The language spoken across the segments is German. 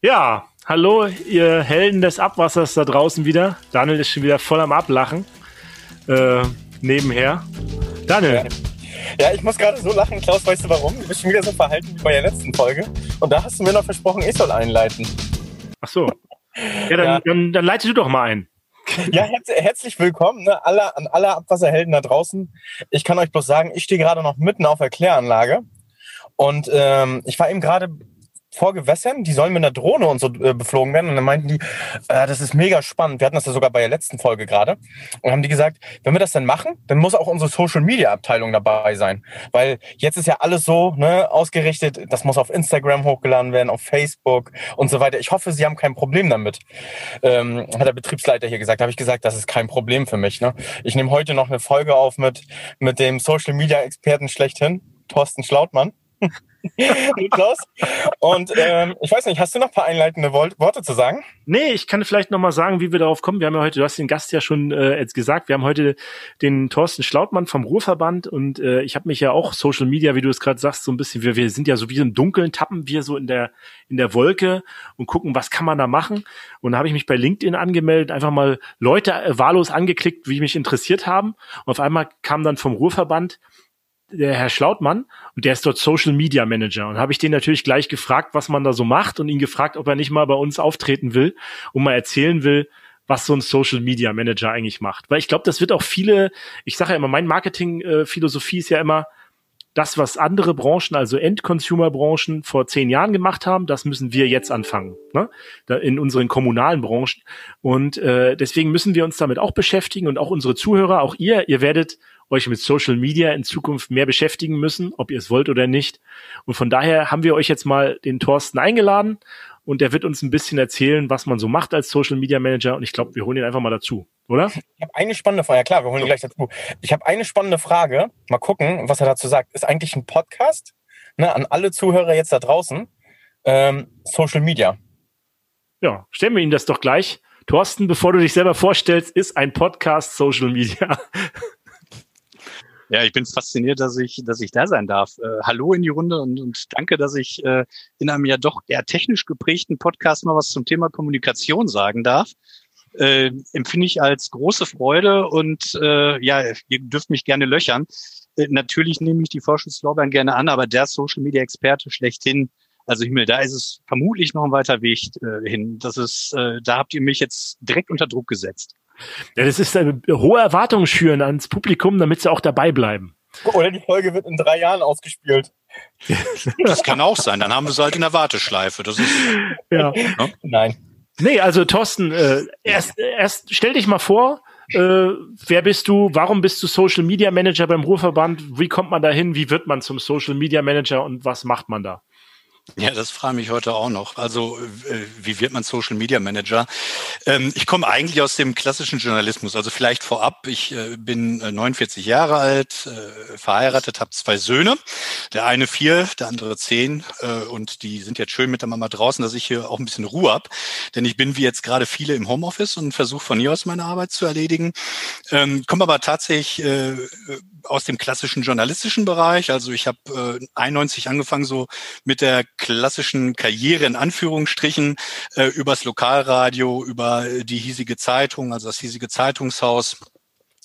Ja, hallo, ihr Helden des Abwassers da draußen wieder. Daniel ist schon wieder voll am Ablachen. Äh, nebenher. Daniel. Ja. ja ich muss gerade so lachen, Klaus, weißt du warum? Du bist schon wieder so verhalten wie bei der letzten Folge. Und da hast du mir noch versprochen, ich soll einleiten. Ach so. Ja, dann, ja. dann, dann leite du doch mal ein. Ja, herz herzlich willkommen ne, alle, an alle Abwasserhelden da draußen. Ich kann euch bloß sagen, ich stehe gerade noch mitten auf der Kläranlage. Und ähm, ich war eben gerade vor Gewässern, die sollen mit einer Drohne und so äh, beflogen werden. Und dann meinten die, äh, das ist mega spannend. Wir hatten das ja sogar bei der letzten Folge gerade. Und haben die gesagt, wenn wir das dann machen, dann muss auch unsere Social Media Abteilung dabei sein. Weil jetzt ist ja alles so ne, ausgerichtet, das muss auf Instagram hochgeladen werden, auf Facebook und so weiter. Ich hoffe, Sie haben kein Problem damit. Ähm, hat der Betriebsleiter hier gesagt. Da habe ich gesagt, das ist kein Problem für mich. Ne? Ich nehme heute noch eine Folge auf mit, mit dem Social Media Experten schlechthin, Thorsten Schlautmann. Klaus. Und ähm, ich weiß nicht, hast du noch ein paar einleitende Worte zu sagen? Nee, ich kann vielleicht noch mal sagen, wie wir darauf kommen. Wir haben ja heute, du hast den Gast ja schon äh, jetzt gesagt, wir haben heute den Thorsten Schlautmann vom Ruhrverband und äh, ich habe mich ja auch Social Media, wie du es gerade sagst, so ein bisschen, wir, wir sind ja so wie im Dunkeln, tappen wir so in der in der Wolke und gucken, was kann man da machen. Und da habe ich mich bei LinkedIn angemeldet, einfach mal Leute äh, wahllos angeklickt, wie mich interessiert haben. Und auf einmal kam dann vom Ruhrverband der Herr Schlautmann und der ist dort Social Media Manager. Und habe ich den natürlich gleich gefragt, was man da so macht und ihn gefragt, ob er nicht mal bei uns auftreten will und mal erzählen will, was so ein Social Media Manager eigentlich macht. Weil ich glaube, das wird auch viele, ich sage ja immer, mein Marketing-Philosophie ist ja immer, das, was andere Branchen, also End-Consumer-Branchen vor zehn Jahren gemacht haben, das müssen wir jetzt anfangen, ne? in unseren kommunalen Branchen. Und äh, deswegen müssen wir uns damit auch beschäftigen und auch unsere Zuhörer, auch ihr, ihr werdet euch mit Social Media in Zukunft mehr beschäftigen müssen, ob ihr es wollt oder nicht. Und von daher haben wir euch jetzt mal den Thorsten eingeladen und der wird uns ein bisschen erzählen, was man so macht als Social Media Manager. Und ich glaube, wir holen ihn einfach mal dazu, oder? Ich habe eine spannende Frage. Ja klar, wir holen ihn gleich dazu. Ich habe eine spannende Frage. Mal gucken, was er dazu sagt. Ist eigentlich ein Podcast ne, an alle Zuhörer jetzt da draußen ähm, Social Media? Ja, stellen wir ihm das doch gleich. Thorsten, bevor du dich selber vorstellst, ist ein Podcast Social Media. Ja, ich bin fasziniert, dass ich, dass ich da sein darf. Äh, hallo in die Runde und, und danke, dass ich äh, in einem ja doch eher technisch geprägten Podcast mal was zum Thema Kommunikation sagen darf. Äh, empfinde ich als große Freude und äh, ja, ihr dürft mich gerne löchern. Äh, natürlich nehme ich die Forschungslorbeeren gerne an, aber der Social Media Experte schlechthin, also Himmel, da ist es vermutlich noch ein weiter Weg äh, hin. Das ist, äh, da habt ihr mich jetzt direkt unter Druck gesetzt. Ja, das ist eine hohe Erwartung schüren ans Publikum, damit sie auch dabei bleiben. Oder die Folge wird in drei Jahren ausgespielt. Das kann auch sein. Dann haben wir sie halt in der Warteschleife. Das ist ja. Ne? Nein. Nee, also Thorsten, äh, erst, erst stell dich mal vor, äh, wer bist du? Warum bist du Social Media Manager beim Ruhrverband? Wie kommt man da hin? Wie wird man zum Social Media Manager und was macht man da? Ja, das frage mich heute auch noch. Also äh, wie wird man Social Media Manager? Ähm, ich komme eigentlich aus dem klassischen Journalismus. Also vielleicht vorab, ich äh, bin 49 äh, Jahre alt, verheiratet, habe zwei Söhne. Der eine vier, der andere zehn. Und die sind jetzt schön mit der Mama draußen, dass ich hier auch ein bisschen Ruhe hab. Denn ich bin wie jetzt gerade viele im Homeoffice und versuche von hier aus meine Arbeit zu erledigen. Ähm, komme aber tatsächlich aus dem klassischen journalistischen Bereich. Also ich habe äh, 91 angefangen so mit der klassischen Karriere in Anführungsstrichen äh, übers Lokalradio, über die hiesige Zeitung, also das hiesige Zeitungshaus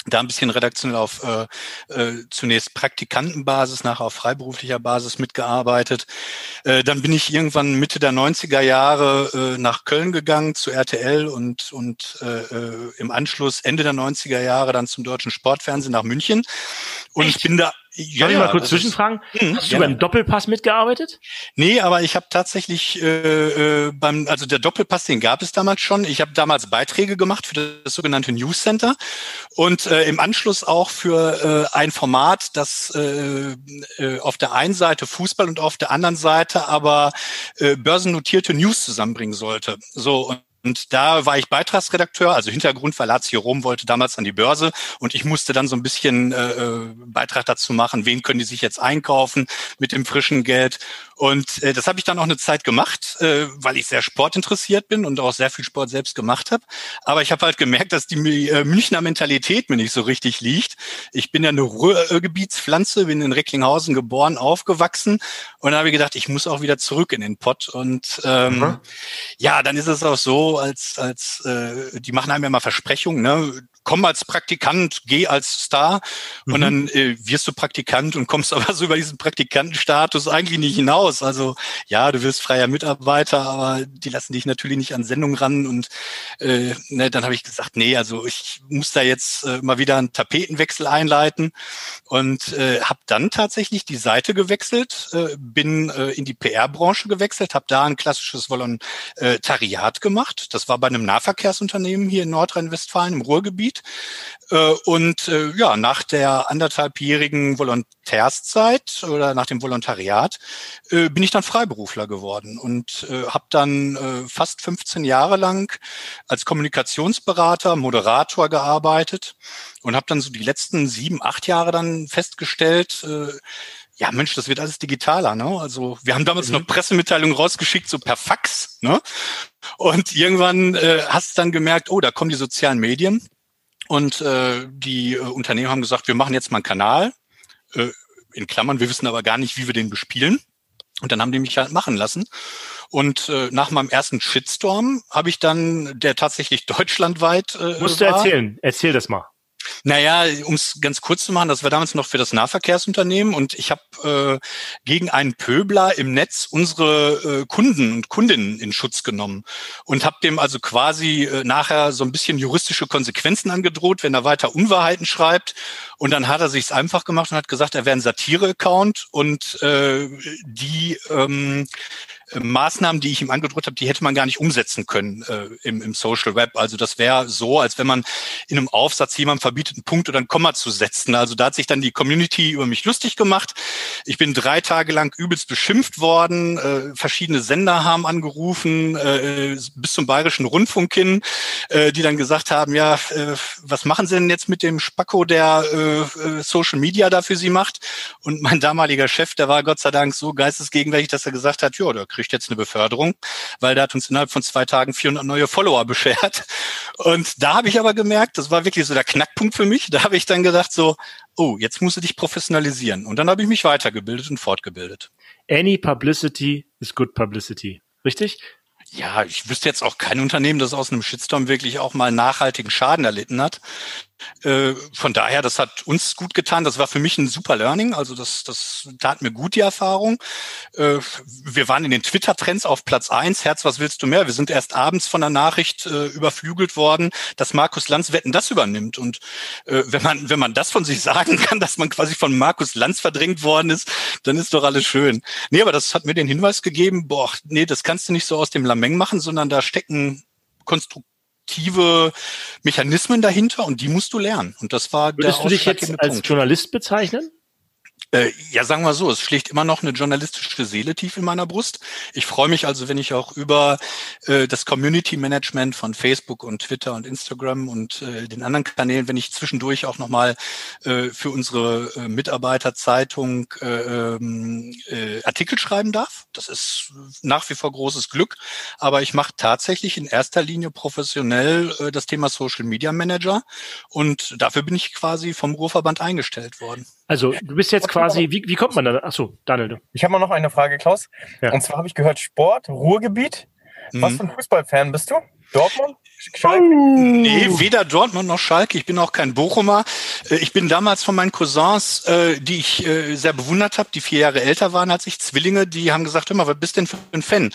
da ein bisschen redaktionell auf äh, äh, zunächst Praktikantenbasis, nachher auf freiberuflicher Basis mitgearbeitet. Äh, dann bin ich irgendwann Mitte der 90er Jahre äh, nach Köln gegangen zu RTL und, und äh, äh, im Anschluss Ende der 90er Jahre dann zum deutschen Sportfernsehen nach München. Und Echt? ich bin da ja, Soll ich mal kurz zwischenfragen? Ist, hm, Hast du beim Doppelpass mitgearbeitet? Nee, aber ich habe tatsächlich äh, äh, beim, also der Doppelpass, den gab es damals schon. Ich habe damals Beiträge gemacht für das sogenannte News Center und äh, im Anschluss auch für äh, ein Format, das äh, äh, auf der einen Seite Fußball und auf der anderen Seite aber äh, börsennotierte News zusammenbringen sollte. So und und da war ich Beitragsredakteur, also Hintergrund war Lazio Rom wollte damals an die Börse und ich musste dann so ein bisschen äh, äh, Beitrag dazu machen, wen können die sich jetzt einkaufen mit dem frischen Geld. Und äh, das habe ich dann auch eine Zeit gemacht, äh, weil ich sehr sportinteressiert bin und auch sehr viel Sport selbst gemacht habe. Aber ich habe halt gemerkt, dass die äh, Münchner Mentalität mir nicht so richtig liegt. Ich bin ja eine Ruhrgebietspflanze, bin in Recklinghausen geboren, aufgewachsen und da habe ich gedacht, ich muss auch wieder zurück in den Pott. Und ähm, mhm. Ja, dann ist es auch so, als als äh, die machen einem ja mal Versprechungen, ne? Komm als Praktikant, geh als Star mhm. und dann äh, wirst du Praktikant und kommst aber so über diesen Praktikantenstatus eigentlich nicht hinaus. Also ja, du wirst freier Mitarbeiter, aber die lassen dich natürlich nicht an Sendungen ran und äh, ne, dann habe ich gesagt, nee, also ich muss da jetzt äh, mal wieder einen Tapetenwechsel einleiten und äh, habe dann tatsächlich die Seite gewechselt, äh, bin äh, in die PR-Branche gewechselt, habe da ein klassisches Volontariat gemacht. Das war bei einem Nahverkehrsunternehmen hier in Nordrhein-Westfalen im Ruhrgebiet Gebiet. Äh, und äh, ja, nach der anderthalbjährigen Volontärszeit oder nach dem Volontariat äh, bin ich dann Freiberufler geworden und habe dann fast 15 Jahre lang als Kommunikationsberater, Moderator gearbeitet und habe dann so die letzten sieben, acht Jahre dann festgestellt, ja Mensch, das wird alles digitaler, ne? Also wir haben damals mhm. noch Pressemitteilungen rausgeschickt, so per Fax, ne? Und irgendwann äh, hast du dann gemerkt, oh, da kommen die sozialen Medien. Und äh, die äh, Unternehmen haben gesagt, wir machen jetzt mal einen Kanal. Äh, in Klammern, wir wissen aber gar nicht, wie wir den bespielen. Und dann haben die mich halt machen lassen. Und äh, nach meinem ersten Shitstorm habe ich dann, der tatsächlich deutschlandweit äh, Musst war, du erzählen, erzähl das mal. Naja, um es ganz kurz zu machen, das war damals noch für das Nahverkehrsunternehmen und ich habe äh, gegen einen Pöbler im Netz unsere äh, Kunden und Kundinnen in Schutz genommen und habe dem also quasi äh, nachher so ein bisschen juristische Konsequenzen angedroht, wenn er weiter Unwahrheiten schreibt. Und dann hat er sich's einfach gemacht und hat gesagt, er wäre ein Satire-Account und äh, die ähm, Maßnahmen, die ich ihm angedroht habe, die hätte man gar nicht umsetzen können äh, im, im Social Web. Also das wäre so, als wenn man in einem Aufsatz jemandem verbietet, einen Punkt oder ein Komma zu setzen. Also da hat sich dann die Community über mich lustig gemacht. Ich bin drei Tage lang übelst beschimpft worden. Äh, verschiedene Sender haben angerufen, äh, bis zum Bayerischen Rundfunk hin, äh, die dann gesagt haben, ja, äh, was machen Sie denn jetzt mit dem Spacko, der äh, äh Social Media da für Sie macht? Und mein damaliger Chef, der war Gott sei Dank so geistesgegenwärtig, dass er gesagt hat, ja, da kriegt jetzt eine Beförderung, weil der hat uns innerhalb von zwei Tagen 400 neue Follower beschert. Und da habe ich aber gemerkt, das war wirklich so der Knackpunkt für mich. Da habe ich dann gedacht so, oh, jetzt musst du dich professionalisieren. Und dann habe ich mich weitergebildet und fortgebildet. Any publicity is good publicity. Richtig? Ja, ich wüsste jetzt auch kein Unternehmen, das aus einem Shitstorm wirklich auch mal nachhaltigen Schaden erlitten hat. Äh, von daher, das hat uns gut getan. Das war für mich ein super Learning. Also das, das tat mir gut, die Erfahrung. Äh, wir waren in den Twitter-Trends auf Platz eins. Herz, was willst du mehr? Wir sind erst abends von der Nachricht äh, überflügelt worden, dass Markus Lanz Wetten das übernimmt. Und wenn man, wenn man das von sich sagen kann, dass man quasi von Markus Lanz verdrängt worden ist, dann ist doch alles schön. Nee, aber das hat mir den Hinweis gegeben, boah, nee, das kannst du nicht so aus dem Lameng machen, sondern da stecken Konstruktionen aktive Mechanismen dahinter und die musst du lernen. Und das war Würdest der du dich jetzt als Punkt. Journalist bezeichnen? Äh, ja, sagen wir so, es schlägt immer noch eine journalistische Seele tief in meiner Brust. Ich freue mich also, wenn ich auch über äh, das Community Management von Facebook und Twitter und Instagram und äh, den anderen Kanälen, wenn ich zwischendurch auch nochmal äh, für unsere äh, Mitarbeiterzeitung äh, ähm, äh, Artikel schreiben darf. Das ist nach wie vor großes Glück. Aber ich mache tatsächlich in erster Linie professionell äh, das Thema Social Media Manager und dafür bin ich quasi vom Ruhrverband eingestellt worden. Also du bist jetzt quasi, wie, wie kommt man da? Achso, Daniel. Du. Ich habe mal noch eine Frage, Klaus. Ja. Und zwar habe ich gehört, Sport, Ruhrgebiet. Mhm. Was für ein Fußballfan bist du? Dortmund? Schalke? Nee, weder Dortmund noch Schalke. Ich bin auch kein Bochumer. Äh, ich bin damals von meinen Cousins, äh, die ich äh, sehr bewundert habe, die vier Jahre älter waren als ich, Zwillinge, die haben gesagt, hör mal, was bist denn für ein Fan?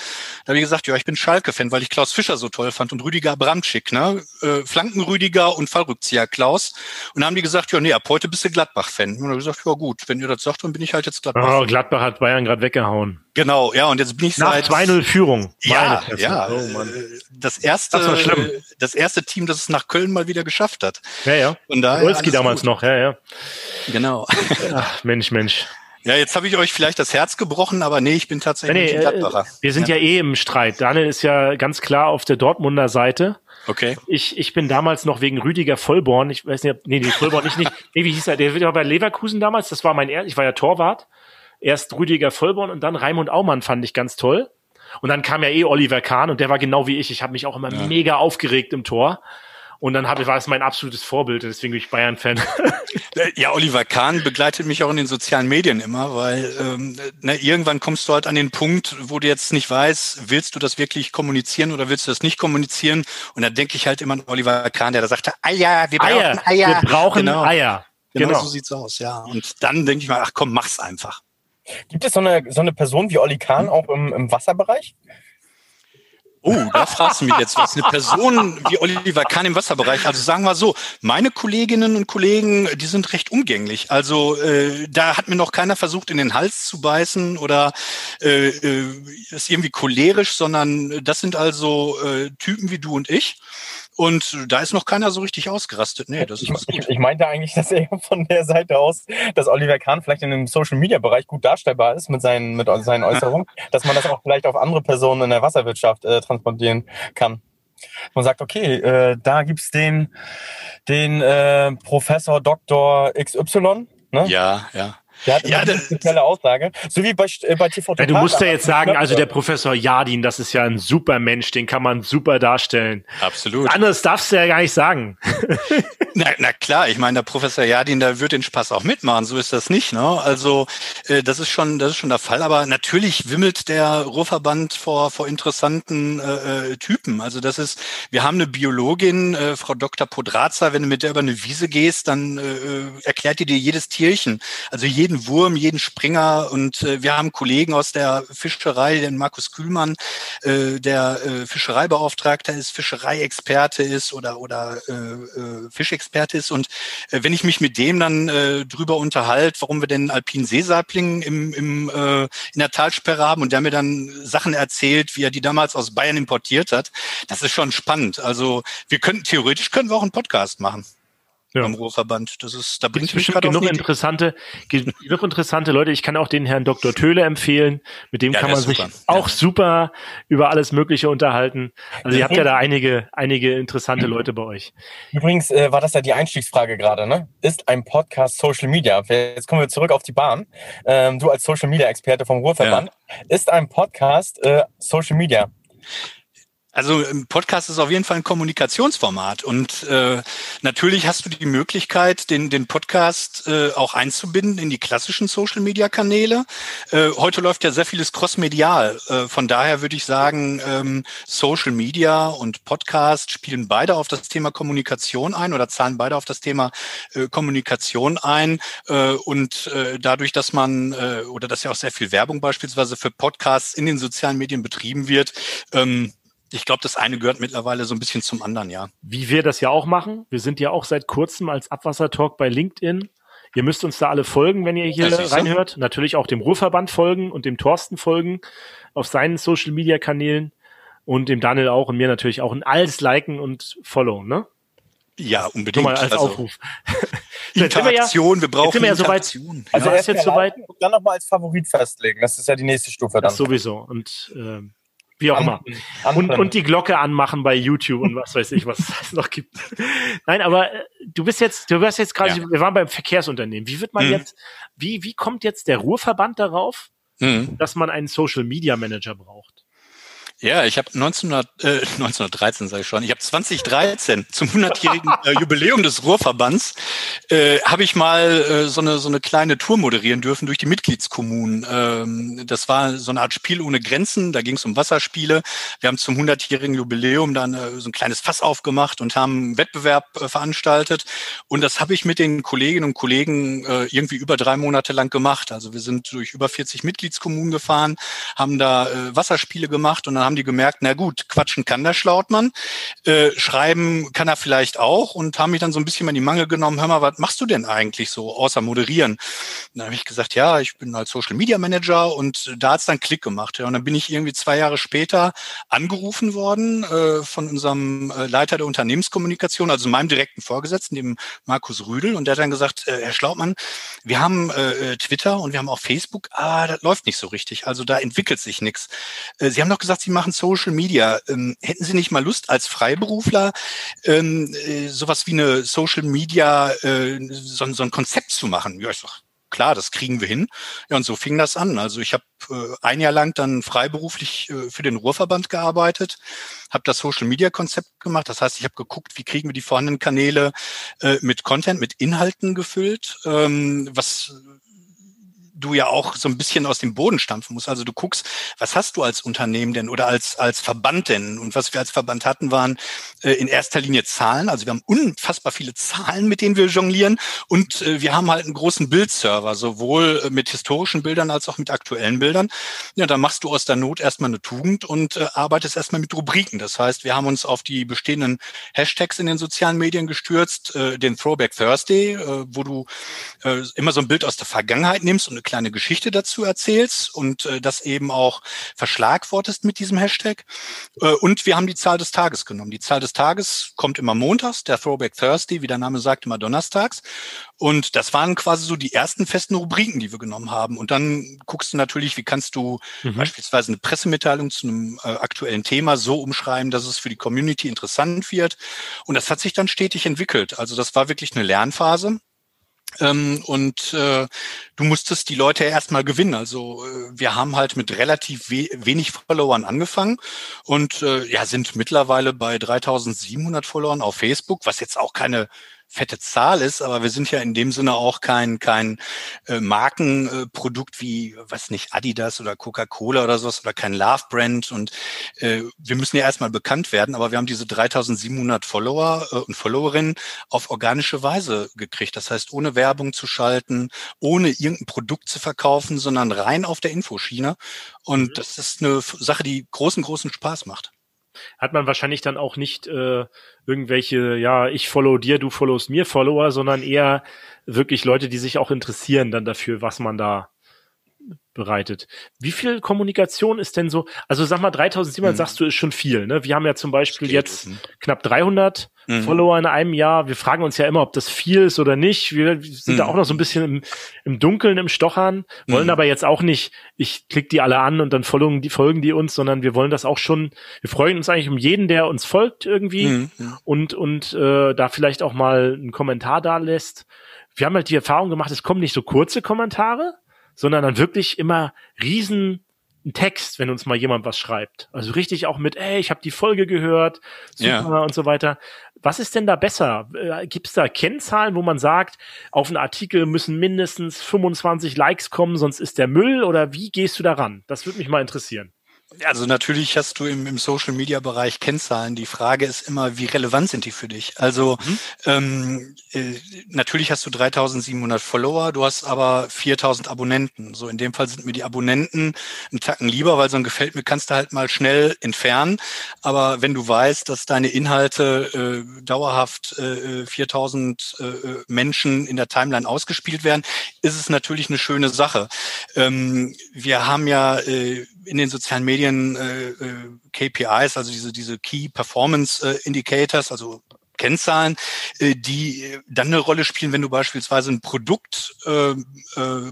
Da habe ich gesagt, ja, ich bin Schalke-Fan, weil ich Klaus Fischer so toll fand und Rüdiger Bramczyk, ne? Flankenrüdiger und Fallrückzieher Klaus. Und dann haben die gesagt, ja, nee, ab heute bist du Gladbach-Fan. Und dann habe ich gesagt, ja gut, wenn ihr das sagt, dann bin ich halt jetzt Gladbach. Oh, Gladbach hat Bayern gerade weggehauen. Genau, ja, und jetzt bin ich Nach seit 2-0 Führung. Ja, ja. Oh, das erste, das, das erste Team, das es nach Köln mal wieder geschafft hat. Ja, ja. Und da Wolski damals gut. noch, ja, ja. Genau. Ach, Mensch, Mensch. Ja, jetzt habe ich euch vielleicht das Herz gebrochen, aber nee, ich bin tatsächlich nee, ein Gladbacher. Äh, wir sind ja. ja eh im Streit. Daniel ist ja ganz klar auf der Dortmunder Seite. Okay. Ich, ich bin damals noch wegen Rüdiger Vollborn, ich weiß nicht, nee, nee, Vollborn nicht, nicht, nee, wie hieß er, der war bei Leverkusen damals, das war mein, ich war ja Torwart erst Rüdiger Vollborn und dann Raimund Aumann fand ich ganz toll. Und dann kam ja eh Oliver Kahn und der war genau wie ich. Ich habe mich auch immer ja. mega aufgeregt im Tor. Und dann habe, war es mein absolutes Vorbild, deswegen bin ich Bayern-Fan. Äh, ja, Oliver Kahn begleitet mich auch in den sozialen Medien immer, weil ähm, na, irgendwann kommst du halt an den Punkt, wo du jetzt nicht weißt, willst du das wirklich kommunizieren oder willst du das nicht kommunizieren? Und da denke ich halt immer an Oliver Kahn, der da sagte, Eier, wir brauchen Eier. Eier. Wir brauchen genau. Eier. Genau, genau so sieht's aus, ja. Und dann denke ich mal, ach komm, mach's einfach. Gibt es so eine, so eine Person wie Olli Kahn auch im, im Wasserbereich? Oh, da fragst du mich jetzt was. Eine Person wie Oliver Kahn im Wasserbereich. Also sagen wir so, meine Kolleginnen und Kollegen, die sind recht umgänglich. Also äh, da hat mir noch keiner versucht, in den Hals zu beißen oder äh, äh, ist irgendwie cholerisch, sondern das sind also äh, Typen wie du und ich. Und da ist noch keiner so richtig ausgerastet. Nee, das ist ich, ich, ich meinte eigentlich, dass er von der Seite aus, dass Oliver Kahn vielleicht in dem Social Media Bereich gut darstellbar ist mit seinen, mit seinen Äußerungen, dass man das auch vielleicht auf andere Personen in der Wasserwirtschaft äh, transportieren kann. Man sagt, okay, äh, da gibt's den, den äh, Professor Dr. XY. Ne? Ja, ja. Der hat ja, eine spezielle Aussage. So wie bei, äh, bei TV Total. Ja, du musst ja jetzt sagen, also der Professor Jadin, das ist ja ein super Mensch, den kann man super darstellen. Absolut. Anderes darfst du ja gar nicht sagen. na, na klar, ich meine, der Professor Jadin, der wird den Spaß auch mitmachen, so ist das nicht. Ne? Also äh, das ist schon, das ist schon der Fall. Aber natürlich wimmelt der Ruhrverband vor, vor interessanten äh, äh, Typen. Also das ist, wir haben eine Biologin, äh, Frau Dr. Podraza, wenn du mit der über eine Wiese gehst, dann äh, äh erklärt die dir jedes Tierchen. Also jede jeden Wurm, jeden Springer. Und äh, wir haben Kollegen aus der Fischerei, den Markus Kühlmann, äh, der äh, Fischereibeauftragter ist, Fischereiexperte ist oder, oder äh, äh, Fischexperte ist. Und äh, wenn ich mich mit dem dann äh, drüber unterhalte, warum wir denn alpinen Seesaibling im, im, äh, in der Talsperre haben und der mir dann Sachen erzählt, wie er die damals aus Bayern importiert hat, das ist schon spannend. Also wir könnten theoretisch können wir auch einen Podcast machen ja. beim Ruhrverband. Das ist, da bringt bestimmt genug interessante, genug interessante Leute. Ich kann auch den Herrn Dr. Töhle empfehlen. Mit dem ja, kann man sich super. auch ja. super über alles Mögliche unterhalten. Also ihr habt ja da einige, einige interessante Leute bei euch. Übrigens äh, war das ja die Einstiegsfrage gerade, ne? Ist ein Podcast Social Media? Jetzt kommen wir zurück auf die Bahn. Ähm, du als Social Media Experte vom Ruhrverband. Ist ein Podcast äh, Social Media? Also ein Podcast ist auf jeden Fall ein Kommunikationsformat und äh, natürlich hast du die Möglichkeit, den, den Podcast äh, auch einzubinden in die klassischen Social-Media-Kanäle. Äh, heute läuft ja sehr vieles crossmedial. Äh, von daher würde ich sagen, ähm, Social Media und Podcast spielen beide auf das Thema Kommunikation ein oder zahlen beide auf das Thema äh, Kommunikation ein. Äh, und äh, dadurch, dass man äh, oder dass ja auch sehr viel Werbung beispielsweise für Podcasts in den sozialen Medien betrieben wird, ähm, ich glaube, das eine gehört mittlerweile so ein bisschen zum anderen, ja. Wie wir das ja auch machen. Wir sind ja auch seit kurzem als Abwassertalk bei LinkedIn. Ihr müsst uns da alle folgen, wenn ihr hier reinhört. Natürlich auch dem Ruhrverband folgen und dem Thorsten folgen auf seinen Social Media Kanälen und dem Daniel auch und mir natürlich auch. Und alles liken und followen, ne? Ja, unbedingt. Nur mal als also, Aufruf. Interaktion, wir, ja, wir brauchen jetzt sind wir ja soweit. Also ja, erst jetzt soweit. Und dann nochmal als Favorit festlegen. Das ist ja die nächste Stufe dann. Das sowieso. Und ähm, wie auch immer. Und, und die Glocke anmachen bei YouTube und was weiß ich, was es noch gibt. Nein, aber äh, du bist jetzt, du warst jetzt gerade, ja. wir waren beim Verkehrsunternehmen. Wie wird man mhm. jetzt, wie, wie kommt jetzt der Ruhrverband darauf, mhm. dass man einen Social Media Manager braucht? Ja, ich habe 1900, äh, 1913 sage ich schon, ich habe 2013 zum 100-jährigen äh, Jubiläum des Ruhrverbands äh, habe ich mal äh, so eine so eine kleine Tour moderieren dürfen durch die Mitgliedskommunen. Ähm, das war so eine Art Spiel ohne Grenzen, da ging es um Wasserspiele. Wir haben zum 100-jährigen Jubiläum dann äh, so ein kleines Fass aufgemacht und haben einen Wettbewerb äh, veranstaltet und das habe ich mit den Kolleginnen und Kollegen äh, irgendwie über drei Monate lang gemacht. Also wir sind durch über 40 Mitgliedskommunen gefahren, haben da äh, Wasserspiele gemacht und dann haben die gemerkt, na gut, quatschen kann der Schlautmann, äh, schreiben kann er vielleicht auch und haben mich dann so ein bisschen mal in die Mangel genommen, hör mal, was machst du denn eigentlich so, außer moderieren? Und dann habe ich gesagt, ja, ich bin als Social Media Manager und da hat's dann Klick gemacht. Ja. Und dann bin ich irgendwie zwei Jahre später angerufen worden äh, von unserem äh, Leiter der Unternehmenskommunikation, also meinem direkten Vorgesetzten, dem Markus Rüdel, und der hat dann gesagt, äh, Herr Schlautmann, wir haben äh, Twitter und wir haben auch Facebook, ah, das läuft nicht so richtig. Also da entwickelt sich nichts. Äh, Sie haben doch gesagt, Sie machen Social Media. Ähm, hätten Sie nicht mal Lust als Freiberufler ähm, äh, sowas wie eine Social Media, äh, so, so ein Konzept zu machen? Ja, ich sag, klar, das kriegen wir hin. Ja, und so fing das an. Also ich habe äh, ein Jahr lang dann freiberuflich äh, für den Ruhrverband gearbeitet, habe das Social-Media-Konzept gemacht. Das heißt, ich habe geguckt, wie kriegen wir die vorhandenen Kanäle äh, mit Content, mit Inhalten gefüllt, ähm, was du ja auch so ein bisschen aus dem Boden stampfen musst. Also du guckst, was hast du als Unternehmen denn oder als, als Verband denn? Und was wir als Verband hatten, waren äh, in erster Linie Zahlen. Also wir haben unfassbar viele Zahlen, mit denen wir jonglieren. Und äh, wir haben halt einen großen Bildserver, sowohl äh, mit historischen Bildern als auch mit aktuellen Bildern. Ja, da machst du aus der Not erstmal eine Tugend und äh, arbeitest erstmal mit Rubriken. Das heißt, wir haben uns auf die bestehenden Hashtags in den sozialen Medien gestürzt, äh, den Throwback Thursday, äh, wo du äh, immer so ein Bild aus der Vergangenheit nimmst und eine kleine Geschichte dazu erzählst und äh, das eben auch verschlagwortest mit diesem Hashtag. Äh, und wir haben die Zahl des Tages genommen. Die Zahl des Tages kommt immer montags, der Throwback Thursday, wie der Name sagt, immer donnerstags. Und das waren quasi so die ersten festen Rubriken, die wir genommen haben. Und dann guckst du natürlich, wie kannst du mhm. beispielsweise eine Pressemitteilung zu einem äh, aktuellen Thema so umschreiben, dass es für die Community interessant wird. Und das hat sich dann stetig entwickelt. Also das war wirklich eine Lernphase. Ähm, und äh, du musstest die Leute erstmal gewinnen. Also äh, wir haben halt mit relativ we wenig Followern angefangen und äh, ja sind mittlerweile bei 3700 Followern auf Facebook, was jetzt auch keine fette Zahl ist, aber wir sind ja in dem Sinne auch kein kein äh, Markenprodukt wie was nicht Adidas oder Coca-Cola oder sowas oder kein Love Brand und äh, wir müssen ja erstmal bekannt werden, aber wir haben diese 3700 Follower äh, und Followerinnen auf organische Weise gekriegt. Das heißt, ohne Werbung zu schalten, ohne irgendein Produkt zu verkaufen, sondern rein auf der Infoschiene und mhm. das ist eine Sache, die großen großen Spaß macht hat man wahrscheinlich dann auch nicht äh, irgendwelche, ja, ich follow dir, du followst mir Follower, sondern eher wirklich Leute, die sich auch interessieren dann dafür, was man da bereitet. Wie viel Kommunikation ist denn so? Also sag mal, 3700 hm. sagst du ist schon viel. Ne? Wir haben ja zum Beispiel jetzt wissen. knapp 300 hm. Follower in einem Jahr. Wir fragen uns ja immer, ob das viel ist oder nicht. Wir sind hm. da auch noch so ein bisschen im, im Dunkeln, im Stochern, wollen hm. aber jetzt auch nicht, ich klick die alle an und dann folgen die, folgen die uns, sondern wir wollen das auch schon, wir freuen uns eigentlich um jeden, der uns folgt irgendwie hm, und, und äh, da vielleicht auch mal einen Kommentar da lässt. Wir haben halt die Erfahrung gemacht, es kommen nicht so kurze Kommentare, sondern dann wirklich immer riesen Text, wenn uns mal jemand was schreibt. Also richtig auch mit, ey, ich habe die Folge gehört, super ja. und so weiter. Was ist denn da besser? Äh, Gibt es da Kennzahlen, wo man sagt, auf einen Artikel müssen mindestens 25 Likes kommen, sonst ist der Müll? Oder wie gehst du daran? Das würde mich mal interessieren. Also natürlich hast du im, im Social Media Bereich Kennzahlen. Die Frage ist immer, wie relevant sind die für dich? Also mhm. ähm, äh, natürlich hast du 3700 Follower, du hast aber 4000 Abonnenten. So in dem Fall sind mir die Abonnenten einen Tacken lieber, weil so ein gefällt mir kannst du halt mal schnell entfernen. Aber wenn du weißt, dass deine Inhalte äh, dauerhaft äh, 4000 äh, äh, Menschen in der Timeline ausgespielt werden, ist es natürlich eine schöne Sache. Ähm, wir haben ja äh, in den sozialen Medien äh, äh KPIs, also diese, diese Key Performance äh, Indicators, also Kennzahlen, äh, die äh, dann eine Rolle spielen, wenn du beispielsweise ein Produkt äh, äh,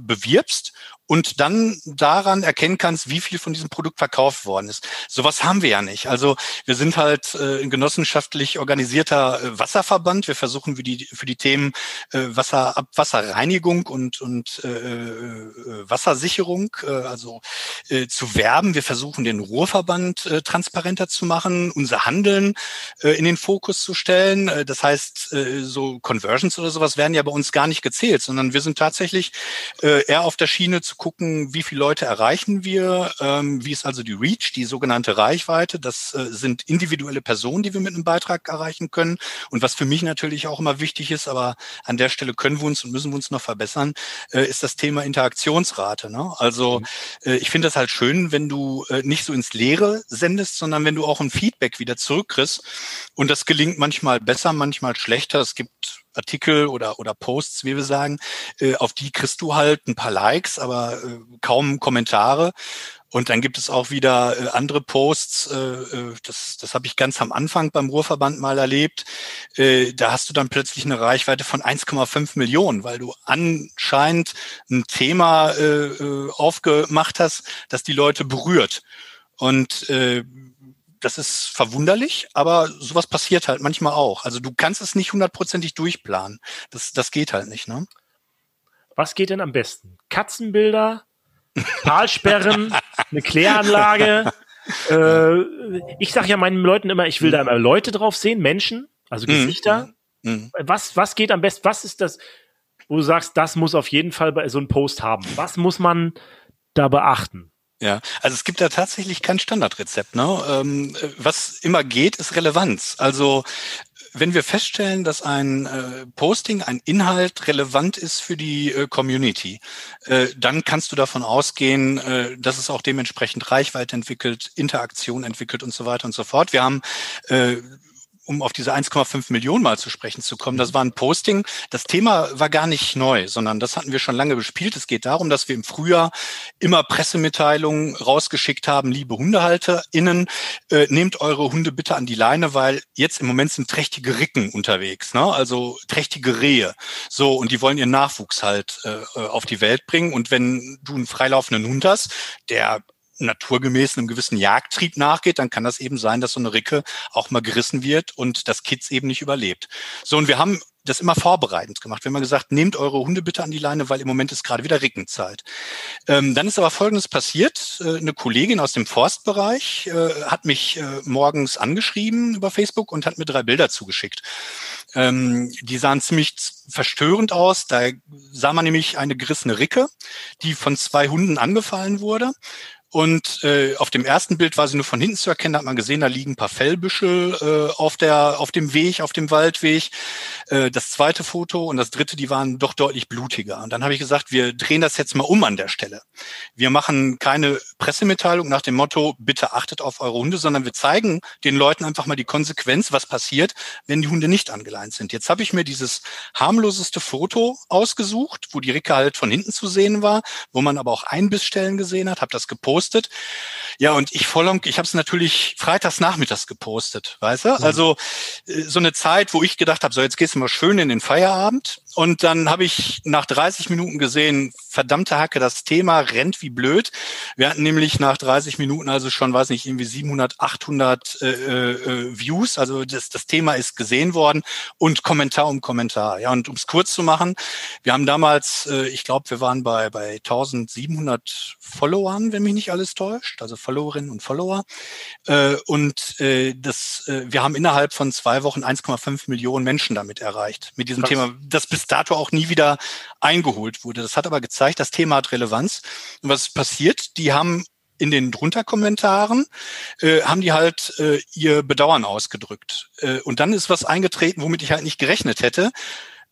bewirbst und dann daran erkennen kannst, wie viel von diesem Produkt verkauft worden ist. Sowas haben wir ja nicht. Also wir sind halt äh, ein genossenschaftlich organisierter äh, Wasserverband. Wir versuchen für die, für die Themen äh, Wasser, Abwasserreinigung und, und äh, äh, Wassersicherung äh, also äh, zu werben. Wir versuchen den Ruhrverband äh, transparenter zu machen, unser Handeln äh, in den Fokus zu stellen. Äh, das heißt, äh, so Conversions oder sowas werden ja bei uns gar nicht gezählt, sondern wir sind tatsächlich äh, eher auf der Schiene zu gucken, wie viele Leute erreichen wir, ähm, wie ist also die Reach, die sogenannte Reichweite. Das äh, sind individuelle Personen, die wir mit einem Beitrag erreichen können. Und was für mich natürlich auch immer wichtig ist, aber an der Stelle können wir uns und müssen wir uns noch verbessern, äh, ist das Thema Interaktionsrate. Ne? Also mhm. äh, ich finde das halt schön, wenn du äh, nicht so ins Leere sendest, sondern wenn du auch ein Feedback wieder zurückkriegst. Und das gelingt manchmal besser, manchmal schlechter. Es gibt Artikel oder, oder Posts, wie wir sagen, äh, auf die kriegst du halt ein paar Likes, aber äh, kaum Kommentare. Und dann gibt es auch wieder äh, andere Posts, äh, äh das, das habe ich ganz am Anfang beim Ruhrverband mal erlebt. Äh, da hast du dann plötzlich eine Reichweite von 1,5 Millionen, weil du anscheinend ein Thema äh, äh, aufgemacht hast, das die Leute berührt. Und äh, das ist verwunderlich, aber sowas passiert halt manchmal auch. Also du kannst es nicht hundertprozentig durchplanen. Das, das geht halt nicht, ne? Was geht denn am besten? Katzenbilder, Talsperren, eine Kläranlage. Äh, ich sage ja meinen Leuten immer, ich will da immer Leute drauf sehen, Menschen, also Gesichter. Mhm. Mhm. Was, was geht am besten? Was ist das, wo du sagst, das muss auf jeden Fall bei so einem Post haben? Was muss man da beachten? Ja, also es gibt da tatsächlich kein Standardrezept. Ne? Ähm, was immer geht, ist Relevanz. Also wenn wir feststellen, dass ein äh, Posting, ein Inhalt relevant ist für die äh, Community, äh, dann kannst du davon ausgehen, dass es auch dementsprechend Reichweite entwickelt, Interaktion entwickelt und so weiter und so fort. Wir haben um auf diese 1,5 Millionen mal zu sprechen zu kommen, das war ein Posting. Das Thema war gar nicht neu, sondern das hatten wir schon lange bespielt. Es geht darum, dass wir im Frühjahr immer Pressemitteilungen rausgeschickt haben, liebe HundehalterInnen, äh, nehmt eure Hunde bitte an die Leine, weil jetzt im Moment sind trächtige Ricken unterwegs, ne? also trächtige Rehe. So, und die wollen ihren Nachwuchs halt äh, äh auf die Welt bringen. Und wenn du einen freilaufenden Hund hast, der naturgemäß einem gewissen Jagdtrieb nachgeht, dann kann das eben sein, dass so eine Ricke auch mal gerissen wird und das Kids eben nicht überlebt. So, und wir haben das immer vorbereitend gemacht. Wir haben gesagt, nehmt eure Hunde bitte an die Leine, weil im Moment ist gerade wieder Rickenzeit. Ähm, dann ist aber Folgendes passiert. Äh, eine Kollegin aus dem Forstbereich äh, hat mich äh, morgens angeschrieben über Facebook und hat mir drei Bilder zugeschickt. Ähm, die sahen ziemlich verstörend aus. Da sah man nämlich eine gerissene Ricke, die von zwei Hunden angefallen wurde. Und äh, auf dem ersten Bild war sie nur von hinten zu erkennen, da hat man gesehen, da liegen ein paar Fellbüschel äh, auf, der, auf dem Weg, auf dem Waldweg. Äh, das zweite Foto und das dritte, die waren doch deutlich blutiger. Und dann habe ich gesagt, wir drehen das jetzt mal um an der Stelle. Wir machen keine Pressemitteilung nach dem Motto, bitte achtet auf eure Hunde, sondern wir zeigen den Leuten einfach mal die Konsequenz, was passiert, wenn die Hunde nicht angeleint sind. Jetzt habe ich mir dieses harmloseste Foto ausgesucht, wo die Ricke halt von hinten zu sehen war, wo man aber auch Einbissstellen gesehen hat, habe das gepostet. Ja, und ich voll ich habe es natürlich freitags nachmittags gepostet, weißt du? Mhm. Also äh, so eine Zeit, wo ich gedacht habe, so jetzt gehst du mal schön in den Feierabend und dann habe ich nach 30 Minuten gesehen, verdammte Hacke, das Thema rennt wie blöd. Wir hatten nämlich nach 30 Minuten also schon, weiß nicht, irgendwie 700, 800 äh, äh, Views. Also das, das Thema ist gesehen worden und Kommentar um Kommentar. Ja, und um es kurz zu machen, wir haben damals, äh, ich glaube, wir waren bei, bei 1700 Followern, wenn mich nicht alles täuscht, also Followerinnen und Follower. Äh, und äh, das, äh, wir haben innerhalb von zwei Wochen 1,5 Millionen Menschen damit erreicht. Mit diesem Krass. Thema, das bis dato auch nie wieder eingeholt wurde. Das hat aber gezeigt, das Thema hat Relevanz. Und was passiert? Die haben in den drunter Kommentaren äh, haben die halt äh, ihr Bedauern ausgedrückt. Äh, und dann ist was eingetreten, womit ich halt nicht gerechnet hätte.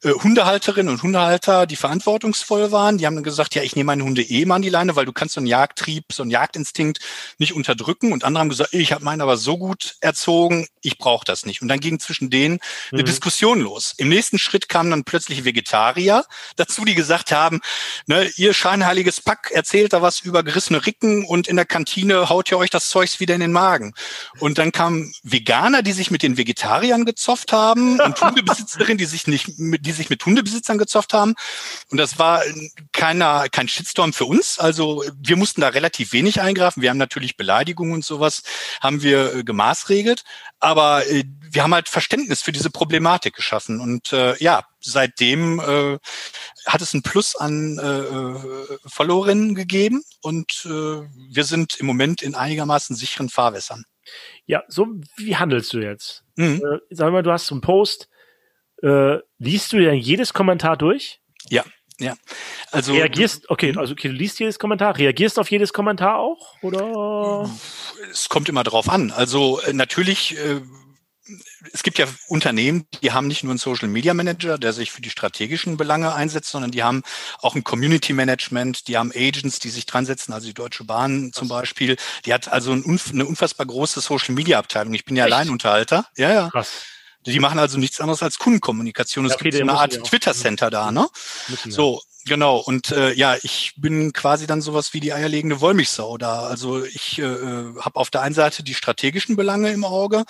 Äh, Hundehalterinnen und Hundehalter, die verantwortungsvoll waren, die haben dann gesagt, ja, ich nehme meine Hunde eh mal an die Leine, weil du kannst so einen Jagdtrieb, so einen Jagdinstinkt nicht unterdrücken. Und andere haben gesagt, ich habe meinen aber so gut erzogen, ich brauche das nicht. Und dann ging zwischen denen eine mhm. Diskussion los. Im nächsten Schritt kamen dann plötzlich Vegetarier dazu, die gesagt haben, ne, ihr scheinheiliges Pack erzählt da was über gerissene Ricken und in der Kantine haut ihr euch das Zeugs wieder in den Magen. Und dann kamen Veganer, die sich mit den Vegetariern gezofft haben und Hundebesitzerinnen, die sich nicht mit die sich mit Hundebesitzern gezofft haben. Und das war keiner, kein Shitstorm für uns. Also wir mussten da relativ wenig eingreifen. Wir haben natürlich Beleidigungen und sowas haben wir äh, gemaßregelt. Aber äh, wir haben halt Verständnis für diese Problematik geschaffen. Und äh, ja, seitdem äh, hat es ein Plus an äh, äh Followerinnen gegeben und äh, wir sind im Moment in einigermaßen sicheren Fahrwässern. Ja, so wie handelst du jetzt? Mhm. Äh, sag mal, du hast so einen Post, äh, liest du denn jedes Kommentar durch? Ja, ja. Also reagierst, okay, also okay, du liest jedes Kommentar, reagierst auf jedes Kommentar auch oder? Es kommt immer drauf an. Also äh, natürlich äh, es gibt ja Unternehmen, die haben nicht nur einen Social Media Manager, der sich für die strategischen Belange einsetzt, sondern die haben auch ein Community Management, die haben Agents, die sich dran setzen, also die Deutsche Bahn zum Beispiel. Die hat also eine unfassbar große Social Media Abteilung. Ich bin ja Echt? Alleinunterhalter. Ja, ja. Krass. Die machen also nichts anderes als Kundenkommunikation. Es ja, okay, gibt so eine Art Twitter-Center da, ne? So, Genau, und äh, ja, ich bin quasi dann sowas wie die eierlegende Wollmilchsau da. Also ich äh, äh habe auf der einen Seite die strategischen Belange im Auge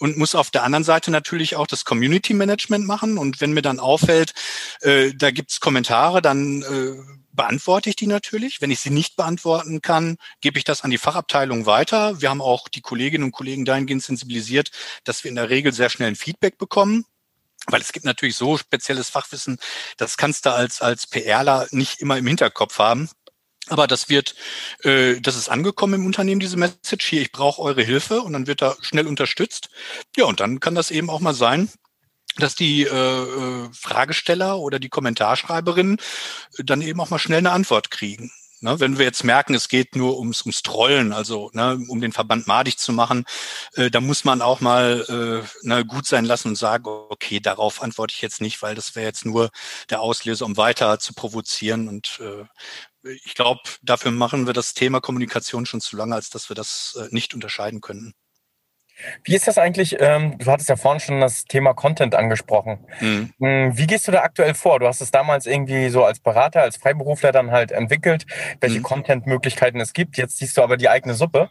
und muss auf der anderen Seite natürlich auch das Community Management machen. Und wenn mir dann auffällt, äh, da gibt's Kommentare, dann äh, beantworte ich die natürlich. Wenn ich sie nicht beantworten kann, gebe ich das an die Fachabteilung weiter. Wir haben auch die Kolleginnen und Kollegen dahingehend sensibilisiert, dass wir in der Regel sehr schnell ein Feedback bekommen. Weil es gibt natürlich so spezielles Fachwissen, das kannst du als, als PRler nicht immer im Hinterkopf haben. Aber das wird, äh, das ist angekommen im Unternehmen, diese Message hier, ich brauche eure Hilfe und dann wird da schnell unterstützt. Ja, und dann kann das eben auch mal sein, dass die äh, äh Fragesteller oder die Kommentarschreiberin dann eben auch mal schnell eine Antwort kriegen. Ne, wenn wir jetzt merken, es geht nur ums, ums Trollen, also ne, um den Verband madig zu machen, äh, da muss man auch mal äh, ne, gut sein lassen und sagen, okay, darauf antworte ich jetzt nicht, weil das wäre jetzt nur der Auslöser, um weiter zu provozieren. Und äh, ich glaube, dafür machen wir das Thema Kommunikation schon zu lange, als dass wir das äh, nicht unterscheiden könnten. Wie ist das eigentlich? Ähm, du hattest ja vorhin schon das Thema Content angesprochen. Mhm. Hm, wie gehst du da aktuell vor? Du hast es damals irgendwie so als Berater, als Freiberufler dann halt entwickelt, welche mhm. Content-Möglichkeiten es gibt. Jetzt siehst du aber die eigene Suppe.